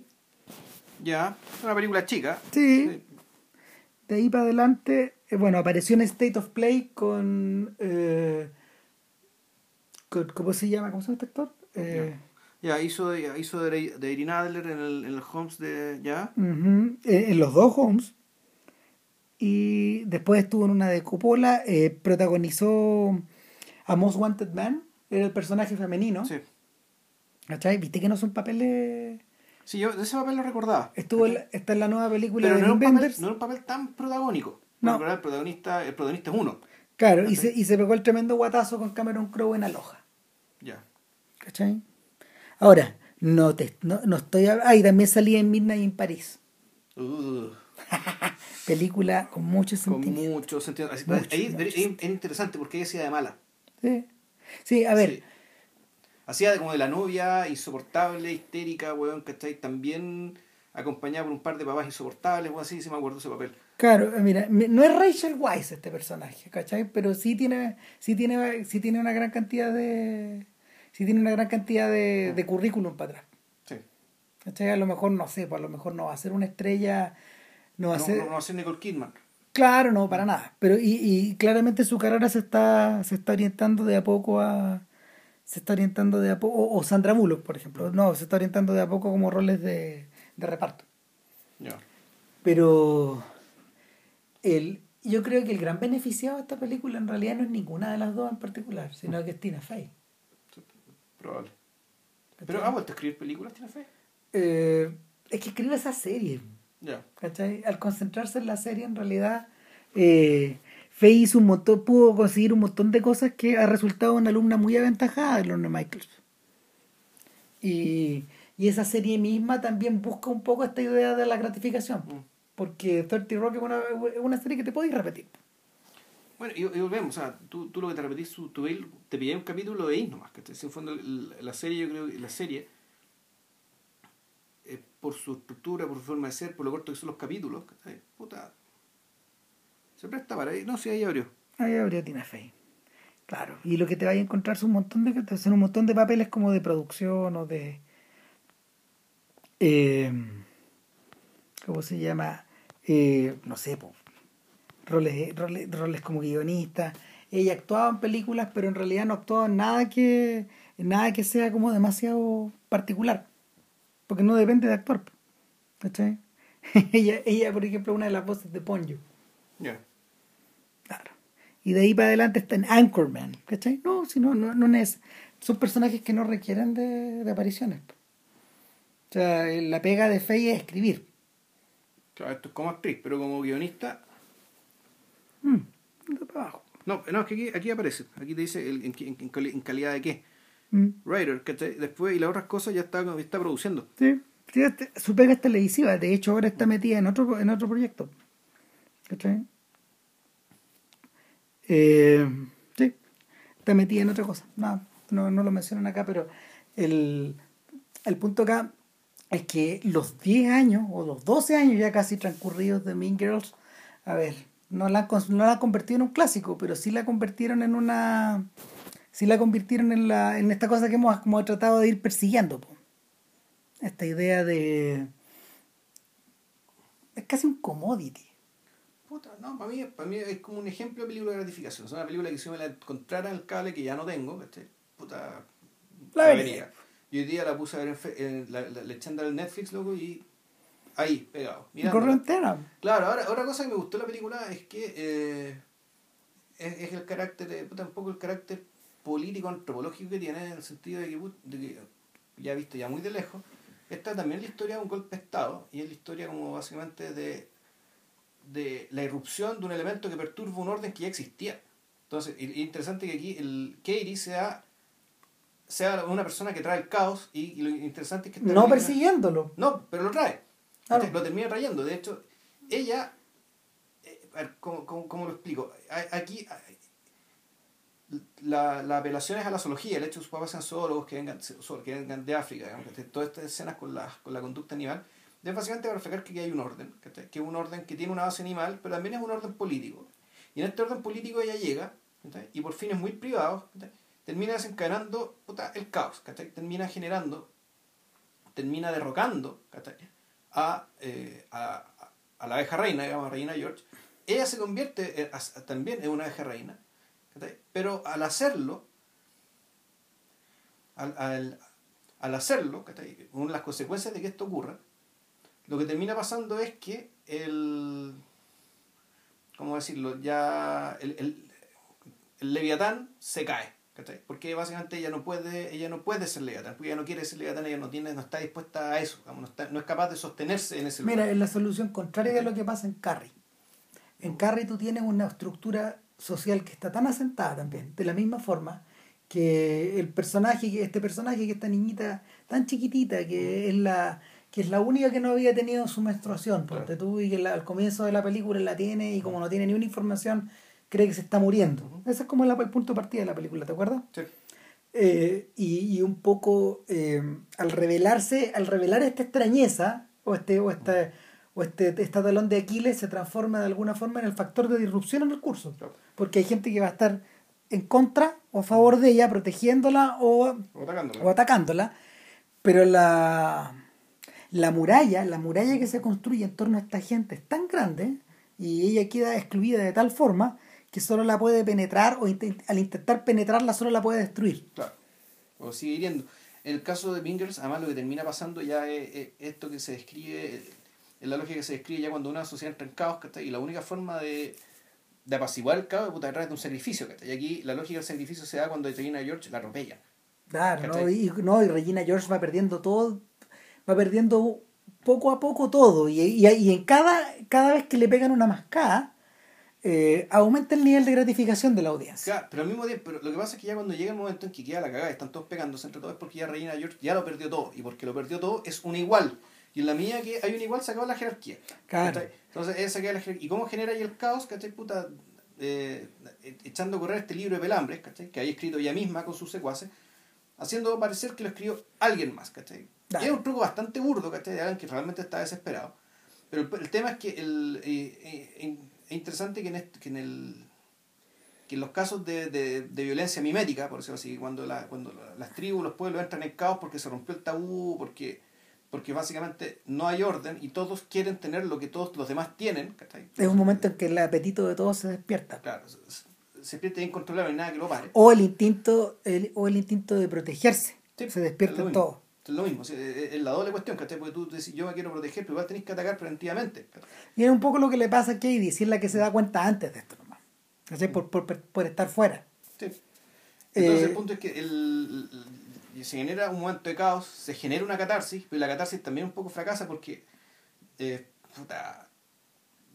Ya, una película chica. sí de ahí para adelante, eh, bueno, apareció en State of Play con, eh, ¿cómo se llama? ¿Cómo se llama este actor? Eh, ya, hizo, hizo de, de Erin Adler en el, en el Holmes de, ya. en los dos Holmes. Y después estuvo en una de Coppola, protagonizó a Most Wanted Man, era el personaje femenino. Sí. ¿Cachai? ¿Viste que no son papeles Sí, yo de ese papel lo recordaba. Estuvo está en la nueva película Pero de no, era no era un papel tan protagónico. No. el protagonista, el protagonista es uno. Claro, y se, y se pegó el tremendo guatazo con Cameron Crowe en Aloha. Ya. ¿Cachai? Ahora, no, te, no, no estoy... Ah, y también salía en Midnight in Paris. Uh. película con mucho sentido. Con mucho sentido. ahí, es interesante porque ella hacía de mala. Sí. Sí, a ver, hacía como de la novia insoportable, histérica, weón, ¿cachai? También acompañada por un par de papás insoportables, o así, si me acuerdo ese papel. Claro, mira, no es Rachel Weisz este personaje, ¿cachai? Pero sí tiene, sí tiene, sí tiene una gran cantidad de. sí tiene una gran cantidad de, de currículum para atrás. Sí. ¿Cachai? A lo mejor, no sé, pues a lo mejor no va a ser una estrella. No va a ser. No, va a ser Nicole Kidman. Claro, no, para nada. Pero y, y claramente su carrera se está, se está orientando de a poco a. Se está orientando de a poco. O, Sandra Bullock, por ejemplo. No, se está orientando de a poco como roles de, de reparto. Ya. Pero el, yo creo que el gran beneficiado de esta película en realidad no es ninguna de las dos en particular, sino que es Tina Fey. Probable. Pero ha vuelto a escribir películas, Tina Fey. Eh, es que escribe esa serie. Ya. ¿Cachai? Al concentrarse en la serie, en realidad, eh, Faye hizo un montón, pudo conseguir un montón de cosas que ha resultado una alumna muy aventajada de Lorna Michaels. Y, y esa serie misma también busca un poco esta idea de la gratificación. Mm. Porque 30 Rock es una, es una serie que te podéis repetir. Bueno, y, y volvemos, o sea, tú, tú lo que te repetís, tú, tú veis- te pilláis un capítulo, lo veis nomás, que en fondo la serie, yo creo que la serie, eh, por su estructura, por su forma de ser, por lo corto que son los capítulos, ¿cachai? puta, se presta para ahí, no, si ahí abrió. Ahí habría Tina Fey. Claro. Y lo que te vaya a encontrar son un montón de son un montón de papeles como de producción o de eh, ¿cómo se llama? Eh, no sé, po, roles, roles, roles como guionista. Ella actuaba en películas, pero en realidad no actuaba en nada que en nada que sea como demasiado particular. Porque no depende de actuar. ¿Cachai? ella, ella, por ejemplo, una de las voces de Ponyo. Ya. Y de ahí para adelante está en Anchorman, ¿cachai? No, si no, no, no es. Son personajes que no requieren de, de apariciones. O sea, eh, la pega de Faye es escribir. Claro, esto es como actriz, pero como guionista, Mm, de para abajo. no, no, es que aquí, aquí aparece, aquí te dice el- en, en- en cali- en calidad de qué. Mm, Writer, ¿cachai? Después, y las otras cosas ya está, está produciendo. sí. Sí, su pega es televisiva. De hecho, ahora está metida en otro, en otro proyecto. ¿Cachai? Eh, sí, está metida en otra cosa. No, no, no lo mencionan acá, pero el, el punto acá es que los 10 años o los 12 años ya casi transcurridos de Mean Girls, a ver, no la, no la en un clásico, pero sí la convirtieron en una... Sí la convirtieron en, la, en esta cosa que hemos como tratado de ir persiguiendo. po. Esta idea de... Es casi un commodity. Puta, no, para mí, para mí es como un ejemplo de película de gratificación. Es una película que si me la encontrara en el cable que ya no tengo, ¿cachai? Puta, La vería. vería. Y hoy día la puse a ver en, fe- en la, la, la eché a andar en Netflix, loco, y ahí, pegado. Corre entera. Claro, ahora, otra cosa que me gustó de la película es que eh, es, es el carácter, de, puta, un poco el carácter político antropológico que tiene, en el sentido de que, de que ya visto ya muy de lejos, esta también es la historia de un golpe de Estado y es la historia como básicamente de, de la irrupción de un elemento que perturba un orden que ya existía. Entonces, es interesante que aquí el Katie sea, sea una persona que trae el caos y, y lo interesante es que... No persiguiéndolo. no, pero lo trae. Claro. Lo termina trayendo. De hecho, ella. eh, a ver, ¿cómo, cómo, cómo lo explico? Aquí. La, la apelación es a la zoología, el hecho de que sus papás sean zoólogos, que vengan, que vengan de África, digamos, todas estas escenas con la, con la conducta animal, es básicamente para reflejar que hay un orden, que es un orden que tiene una base animal, pero también es un orden político. Y en este orden político ella llega, y por fines muy privados, termina desencadenando el caos, termina generando, termina derrocando a, eh, a, a la abeja reina, digamos, Reina George. Ella se convierte as- también en una abeja reina, pero al hacerlo, al, al, al hacerlo, una de las consecuencias de que esto ocurra, lo que termina pasando es que el, ¿cómo decirlo? Ya el, el, el leviatán se cae, ¿cachai? Porque básicamente ella no puede, ella no puede ser leviatán, porque ella no quiere ser leviatán, ella no tiene, no está dispuesta a eso, digamos, no, está- no es capaz de sostenerse en ese lugar. Mira, es la solución contraria de lo que pasa en Carrie. En Carrie tú tienes una estructura social que está tan asentada también, de la misma forma que el personaje, que este personaje, que esta niñita tan chiquitita, que es la que es la única que no había tenido su menstruación, ponte tú, y que la- al comienzo de la película la tiene y como no tiene ni una información, cree que se está muriendo. Ese es como la- el punto de partida de la película, ¿te acuerdas? Sí. Eh, y, y un poco eh, al revelarse, al revelar esta extrañeza o este, o este, o este, este talón de Aquiles se transforma de alguna forma en el factor de disrupción en el curso. Claro. Porque hay gente que va a estar en contra o a favor de ella, protegiéndola o, O atacándola. o atacándola. Pero la, la muralla, la muralla que se construye en torno a esta gente es tan grande y ella queda excluida de tal forma que solo la puede penetrar o al intentar penetrarla solo la puede destruir. Claro. O sigue hiriendo. En el caso de Bingers, además lo que termina pasando ya es, esto que se describe, es la lógica que se describe ya cuando una sociedad entra en caos, y la única forma de, de apaciguar el caos es de un sacrificio, y aquí la lógica del sacrificio se da cuando Regina George la atropella. Claro, ¿no? Y, no, y Regina George va perdiendo todo, va perdiendo poco a poco todo, y, y, y en cada, cada vez que le pegan una mascada, eh, aumenta el nivel de gratificación de la audiencia. Claro, pero al mismo tiempo, pero lo que pasa es que ya cuando llega el momento en que queda la cagada, están todos pegándose entre todos, es porque ya Regina George ya lo perdió todo, y porque lo perdió todo es un igual. Y en la mía que hay un igual se acaba la jerarquía. Claro. Entonces, esa queda la jerarquía. ¿Y cómo genera ahí el caos, cachai? Puta, eh, echando a correr este libro de Pelambres, ¿cachai? Que hay escrito ella misma con sus secuaces, haciendo parecer que lo escribió alguien más, ¿cachai? Y es un truco bastante burdo, ¿cachai? De alguien que realmente está desesperado. Pero el, tema es que el, eh, eh, es interesante que en, que en el que en los casos de, de, de, violencia mimética, por decirlo así, cuando, la, cuando las tribus, los pueblos entran en caos porque se rompió el tabú, porque, porque básicamente no hay orden y todos quieren tener lo que todos los demás tienen. Es un momento en que el apetito de todos se despierta. Claro, se, se despierta incontrolable, nada que lo pare. O el instinto, el, o el instinto de protegerse. se despierta en todo es lo mismo, es la doble cuestión, ¿cachai? Porque tú decís, yo me quiero proteger, pero igual tenés que atacar preventivamente. Y es un poco lo que le pasa a Katie, si es la que se da cuenta antes de esto nomás. Por, por, por, estar fuera. Sí. Entonces el eh, punto es que el, se genera un momento de caos, se genera una catarsis, pero la catarsis también un poco fracasa porque eh, cuando,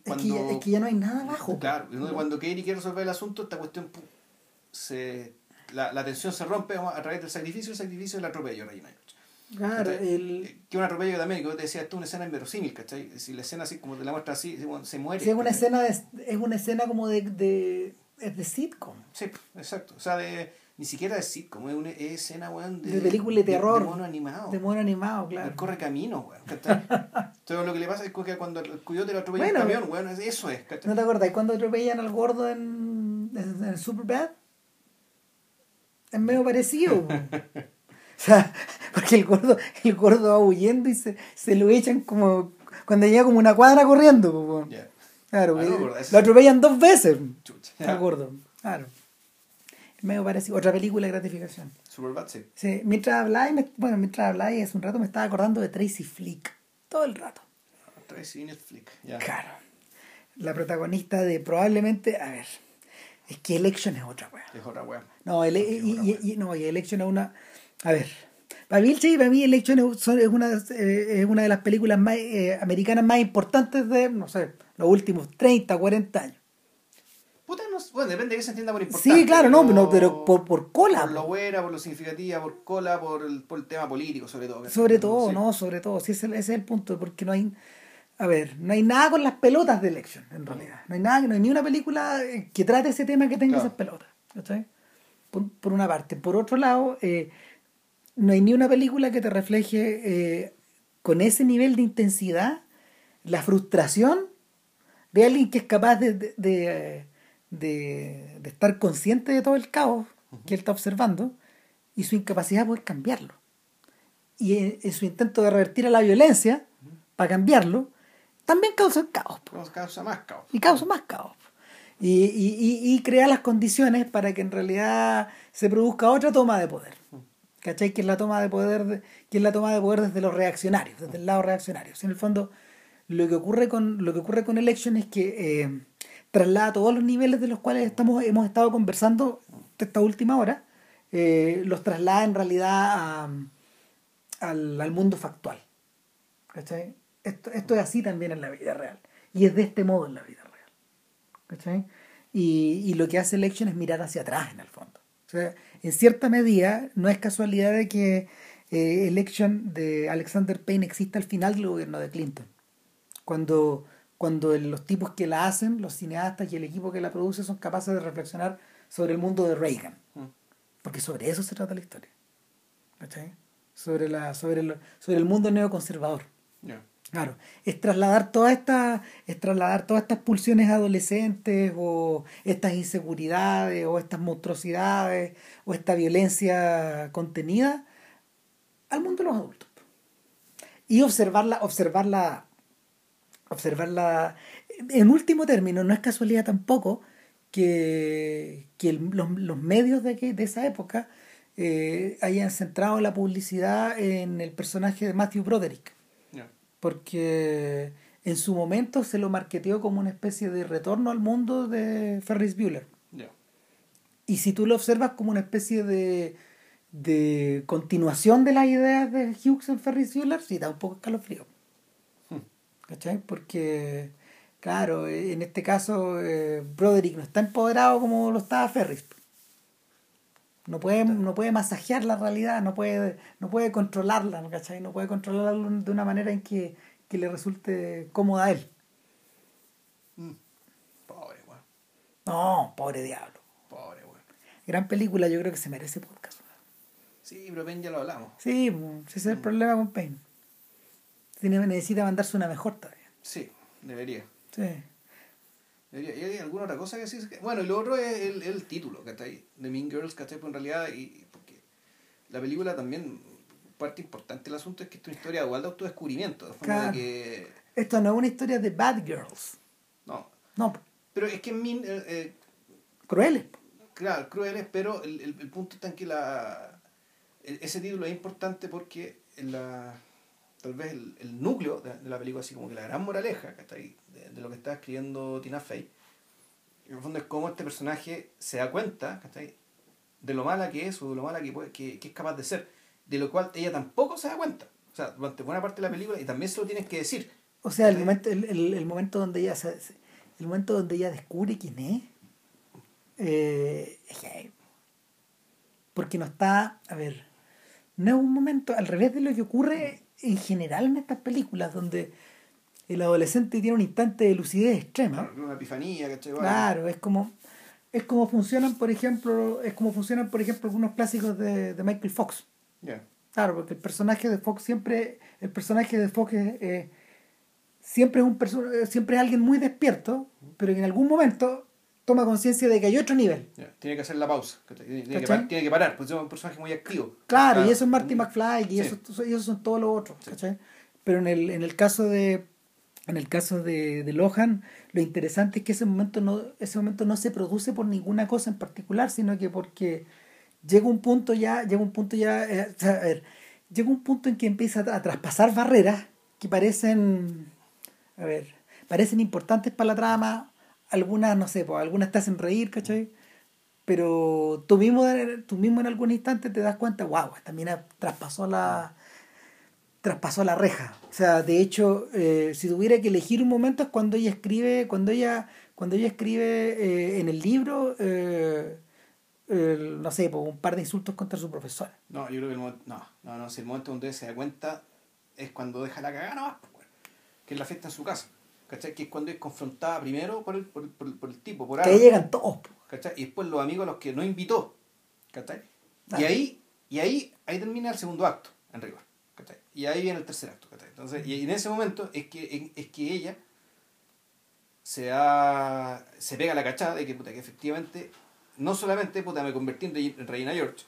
es, que ya, es, que ya, no hay nada abajo. Claro, cuando Katie quiere resolver el asunto, esta cuestión se, la, la tensión se rompe a través del sacrificio, el sacrificio del atropello, Reina. Claro, el... Que un atropello también, que vos te decías, esto es una escena inverosímil, ¿cachai? Si la escena así, como te la muestra así, se muere. Sí, es una escena, de, es una escena como de, de, es de sitcom. Sí, exacto. O sea, de, ni siquiera de sitcom, es una escena, weón, de, de película de terror. De, mono animado. De mono animado, claro. El corre camino, weón, ¿cachai? Entonces lo que le pasa es que cuando el coyote lo atropella bueno, el camión, weón, eso es, ¿cachai? ¿No te acuerdas? cuando atropellan al gordo en, en, en Superbad? Es medio parecido, O sea, porque el gordo, el gordo va huyendo y se, se lo echan como cuando llega como una cuadra corriendo. Claro, ah, lo atropellan dos veces. El gordo. Claro. Medio parecido. Otra película de gratificación. Superbad, sí. sí. Mientras habláis, bueno, mientras habláis hace un rato me estaba acordando de Tracy Flick. Todo el rato. Tracy Flick, ya. Claro. La protagonista de probablemente, a ver, es que Election es otra weá. Es otra weá. No, el, y, y, no, y Election es una a ver, para mí, para mí Election es una, eh, es una de las películas más, eh, americanas más importantes de, no sé, los últimos 30, 40 años. Puta, no, bueno, depende de qué se entienda por importante. Sí, claro, no, pero, pero por, por cola. Por lo buena, por lo significativa, por cola, por el, por el tema político, sobre todo. Sobre todo, no, sobre todo. Sí, ese, es el punto, porque no hay... A ver, no hay nada con las pelotas de Election, en realidad. No hay nada, no hay ni una película que trate ese tema que tenga esas pelotas. Por, por, una parte. Por otro lado, eh, no hay ni una película que te refleje eh, con ese nivel de intensidad la frustración de alguien que es capaz de, de, de, estar consciente de todo el caos que él está observando y su incapacidad de poder cambiarlo. Y en, su intento de revertir a la violencia, para cambiarlo, también causa el caos. Causa más caos. Y causa más caos. Y, y, y, crea las condiciones para que en realidad se produzca otra toma de poder. ¿Cachai? Que es la toma de poder, que es la toma de poder desde los reaccionarios, desde el lado reaccionario. en el fondo, lo que ocurre con, lo que ocurre con Election es que eh, traslada todos los niveles de los cuales estamos, hemos estado conversando esta última hora, eh, los traslada en realidad al, mundo factual. ¿Cachai? Esto, esto es así también en la vida real. Y es de este modo en la vida real. ¿Cachai? Y, y lo que hace Election es mirar hacia atrás en el fondo. O sea, en cierta medida, no es casualidad de que eh, Election de Alexander Payne exista al final del gobierno de Clinton. Cuando, cuando los tipos que la hacen, los cineastas y el equipo que la produce son capaces de reflexionar sobre el mundo de Reagan. Mm. Porque sobre eso se trata la historia. ¿Cachai? Sobre, la, sobre, el, sobre el mundo neoconservador. Claro, es trasladar todas estas, es trasladar todas estas pulsiones adolescentes o estas inseguridades o estas monstruosidades o esta violencia contenida al mundo de los adultos. Y observarla, observarla, observarla en último término, no es casualidad tampoco que, que los, los, medios de, que, de esa época eh, hayan centrado la publicidad en el personaje de Matthew Broderick. Porque en su momento se lo marketeó como una especie de retorno al mundo de Ferris Bueller. Y si tú lo observas como una especie de, de continuación de las ideas de Hughes en Ferris Bueller, sí da un poco escalofrío. Hmm. ¿Cachai? Porque, claro, en este caso eh, Broderick no está empoderado como lo estaba Ferris. No puede, no puede masajear la realidad, no puede, no puede controlarla, ¿cachai? No puede controlarla de una manera en que, que le resulte cómoda a él. Mm. Pobre, weón. No, pobre diablo. Pobre, weón. Gran película, yo creo que se merece podcast. Sí, pero Payne ya lo hablamos. Sí, ese es el mm. problema con. Tiene, necesita mandarse una mejor todavía. Sí, debería. Sí. ¿Y hay alguna otra cosa que decir? Bueno, y lo otro es el, el título, ¿cachai? De Mean Girls, ¿cachai? Pues en realidad, y, porque la película también, parte importante del asunto es que es una historia igual de autodescubrimiento. De forma de que... Esto no es una historia de bad girls. No. No. Pero es que Mean... Eh, eh, crueles. Claro, crueles, pero el, el, el, punto está en que la, ese título es importante porque la, tal vez el, el núcleo de, de, la película, así como que la gran moraleja, ¿cachai? de, lo que está escribiendo Tina Fey, en el fondo es cómo este personaje se da cuenta de lo mala que es o de lo mala que, puede, que, que, es capaz de ser, de lo cual ella tampoco se da cuenta. O sea, durante buena parte de la película y también se lo tienes que decir. O sea, el momento, el, el, el, momento donde ella se, el momento donde ella descubre quién es, eh, porque no está, a ver, no es un momento, al revés de lo que ocurre en general en estas películas, donde el adolescente tiene un instante de lucidez extrema. Una epifanía, que Claro, es como es como funcionan, por ejemplo, es como funcionan, por ejemplo, algunos clásicos de, de Michael Fox. Claro, porque el personaje de Fox siempre, el personaje de Fox es, siempre es un siempre es alguien muy despierto, pero que en algún momento toma conciencia de que hay otro nivel. Tiene que hacer la pausa, tiene, que, parar, tiene que parar, porque es un personaje muy activo. Claro, y eso es Marty McFly, y, eso, y esos son todos los otros, Pero en el, en el caso de en el caso de, de, Lohan, lo interesante es que ese momento, no, ese momento no se produce por ninguna cosa en particular, sino que porque llega un punto ya, llega un punto ya, eh, a ver, llega un punto en que empieza a, traspasar barreras que parecen, a ver, parecen importantes para la trama, algunas, no sé, pues, algunas te hacen reír, ¿cachai? Pero tú mismo, tú mismo en algún instante te das cuenta, wow, también traspasó la traspasó la reja. O sea, de hecho, eh, si tuviera que elegir un momento es cuando ella escribe, cuando ella, cuando ella escribe eh, en el libro, eh, no sé, pues, un par de insultos contra su profesor. No, yo creo que el momento, no, no, no, si el momento donde se da cuenta es cuando deja la cagada no pues, que es la fiesta en su casa. ¿Cachai? Que es cuando es confrontada primero por el, por, por, por el tipo, por algo. Que ahí llegan todos. ¿Cachai? Y después los amigos a los que no invitó. ¿Cachai? Y ahí, y ahí, ahí termina el segundo acto, en rigor. Y ahí viene el tercer acto. Entonces, y en ese momento es que, es que ella se, da, se pega la cachada de que, puta, que efectivamente no solamente puta, me convertí en Reina George,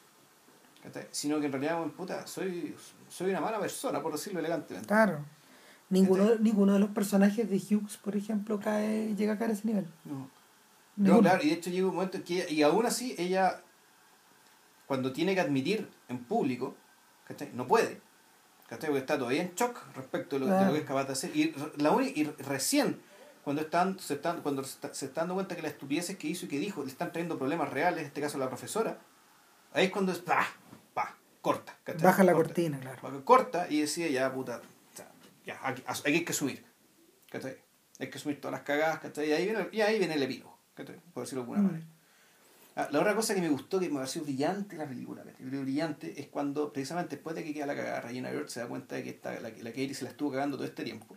sino que en realidad puta, soy, soy una mala persona, por decirlo elegantemente. Claro. Ninguno, ninguno de los personajes de Hughes, por ejemplo, cae, llega a caer a ese nivel. No. No, claro, y de hecho llega un momento en que y aún así ella, cuando tiene que admitir en público, no puede. ¿cachai? Porque está todavía en shock respecto a lo, que es capaz de hacer. Y, la y recién, cuando están, se están, cuando se, está, dando cuenta que las estupideces que hizo y que dijo le están trayendo problemas reales, en este caso la profesora, ahí es cuando es, ¡pah! ¡pah! corta. Baja la cortina, claro. Corta y decía, ya, puta, ya, aquí, hay que subir. ¿cachai? Hay que subir todas las cagadas, ¿cachai? Y ahí viene, y ahí viene el epílogo, ¿cachai? por decirlo de alguna mm. manera. Ah, la otra cosa que me gustó, que me pareció brillante la película, brillante, es cuando precisamente después de que queda la cagada, Regina George se da cuenta de que está, la, la Katie se la estuvo cagando todo este tiempo.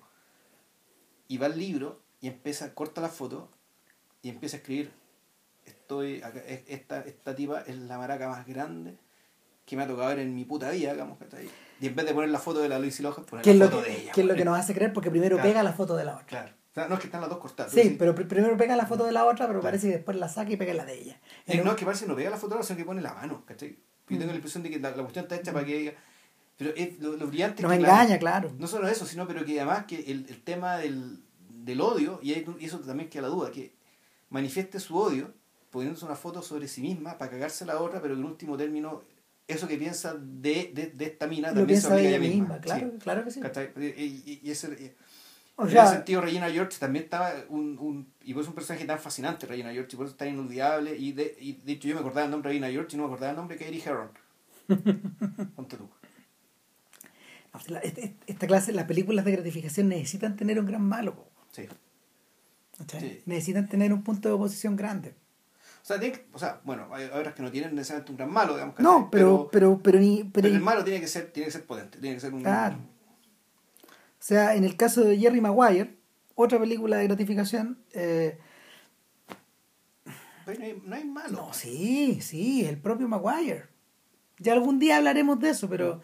Y va al libro y empieza, corta la foto y empieza a escribir, estoy esta, esta tipa es la maraca más grande que me ha tocado ver en mi puta vida, digamos, Y en vez de poner la foto de la Lucy Loja, poner la foto de ella. Que es lo que nos hace creer, porque primero pega la foto de la otra. Claro no es que están las dos cortadas. Sí, pero primero pega la foto de la otra, pero parece que después la saca y pega la de ella. no, es que parece que no pega la foto de la otra, sino que pone la mano, ¿cachai? Yo tengo la impresión de que la, cuestión está hecha para que ella... Pero es, lo, brillante... Nos engaña, claro, No solo eso, sino pero que además que el, el tema del, del odio, y, y eso también queda la duda, que manifieste su odio poniéndose una foto sobre sí misma para cagarse la otra, pero que en último término eso que piensa de, de, de esta mina también se aplica ella misma. Claro, claro que sí. Y, y, ese, en ese sentido, Regina George también estaba un, un. Y pues un personaje tan fascinante, Regina George, y por eso tan inolvidable. Y de, y de hecho, yo me acordaba el nombre de Regina George y no me acordaba el nombre de Katie Herron. Ponte tú. Este, esta, clase, las películas de gratificación necesitan tener un gran malo. Sí. sí. Necesitan tener un punto de oposición grande. O sea, o sea, bueno, hay obras que no tienen necesariamente un gran malo, digamos. Que no, pero, pero, pero, pero, el malo tiene que ser, tiene que ser potente, tiene que ser un... Claro. O sea, en el caso de Jerry Maguire, otra película de gratificación... Eh, pero no hay, no hay malo. No, sí, sí, el propio Maguire. Ya algún día hablaremos de eso, pero,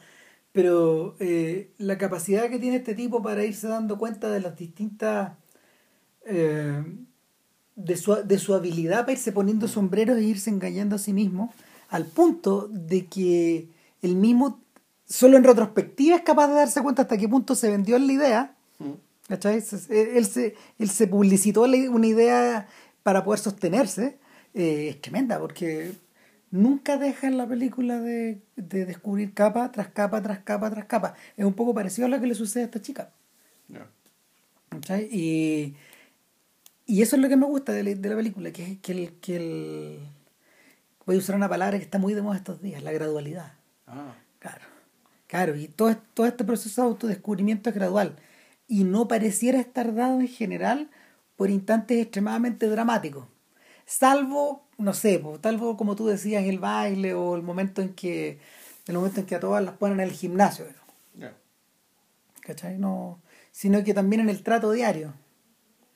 pero eh, la capacidad que tiene este tipo para irse dando cuenta de las distintas... Eh, de su, de su habilidad para irse poniendo sombreros e irse engañando a sí mismo, al punto de que el mismo, solo en retrospectiva, es capaz de darse cuenta hasta qué punto se vendió la idea. ¿Cachai? Él se, él se publicitó una idea para poder sostenerse. Eh, es tremenda, porque nunca deja en la película de, de, descubrir capa tras capa, tras capa, tras capa. Es un poco parecido a lo que le sucede a esta chica. Y y eso es lo que me gusta de la, de la película, que, que, el, que el... Voy a usar una palabra que está muy de moda estos días, la gradualidad. Ah. Claro. Claro, y todo, todo este proceso de autodescubrimiento es gradual. Y no pareciera estar dado en general por instantes extremadamente dramáticos. Salvo, no sé, salvo como tú decías, el baile o el momento en que el momento en que a todas las ponen en el gimnasio. ¿no? ¿Cachai? No, sino que también en el trato diario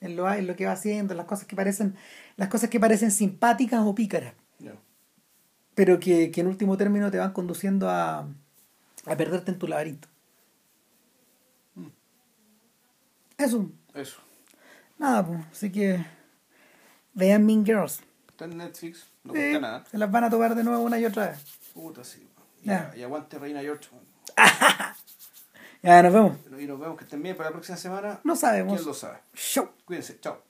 en lo, en lo que va haciendo, las cosas que parecen, las cosas que parecen simpáticas o pícaras. Pero que, que, en último término te van conduciendo a, a perderte en tu laberinto. Mm. Eso. Eso. Nada, pues, así que vean Mean Girls. Está en Netflix, no cuesta nada. Se las van a tomar de nuevo una y otra vez. Puta, sí. Y, y aguante Reina George. Ya, nos vemos. Y nos vemos que estén bien para la próxima semana. No sabemos. ¿Quién lo sabe? Chau. Cuídense. Chao.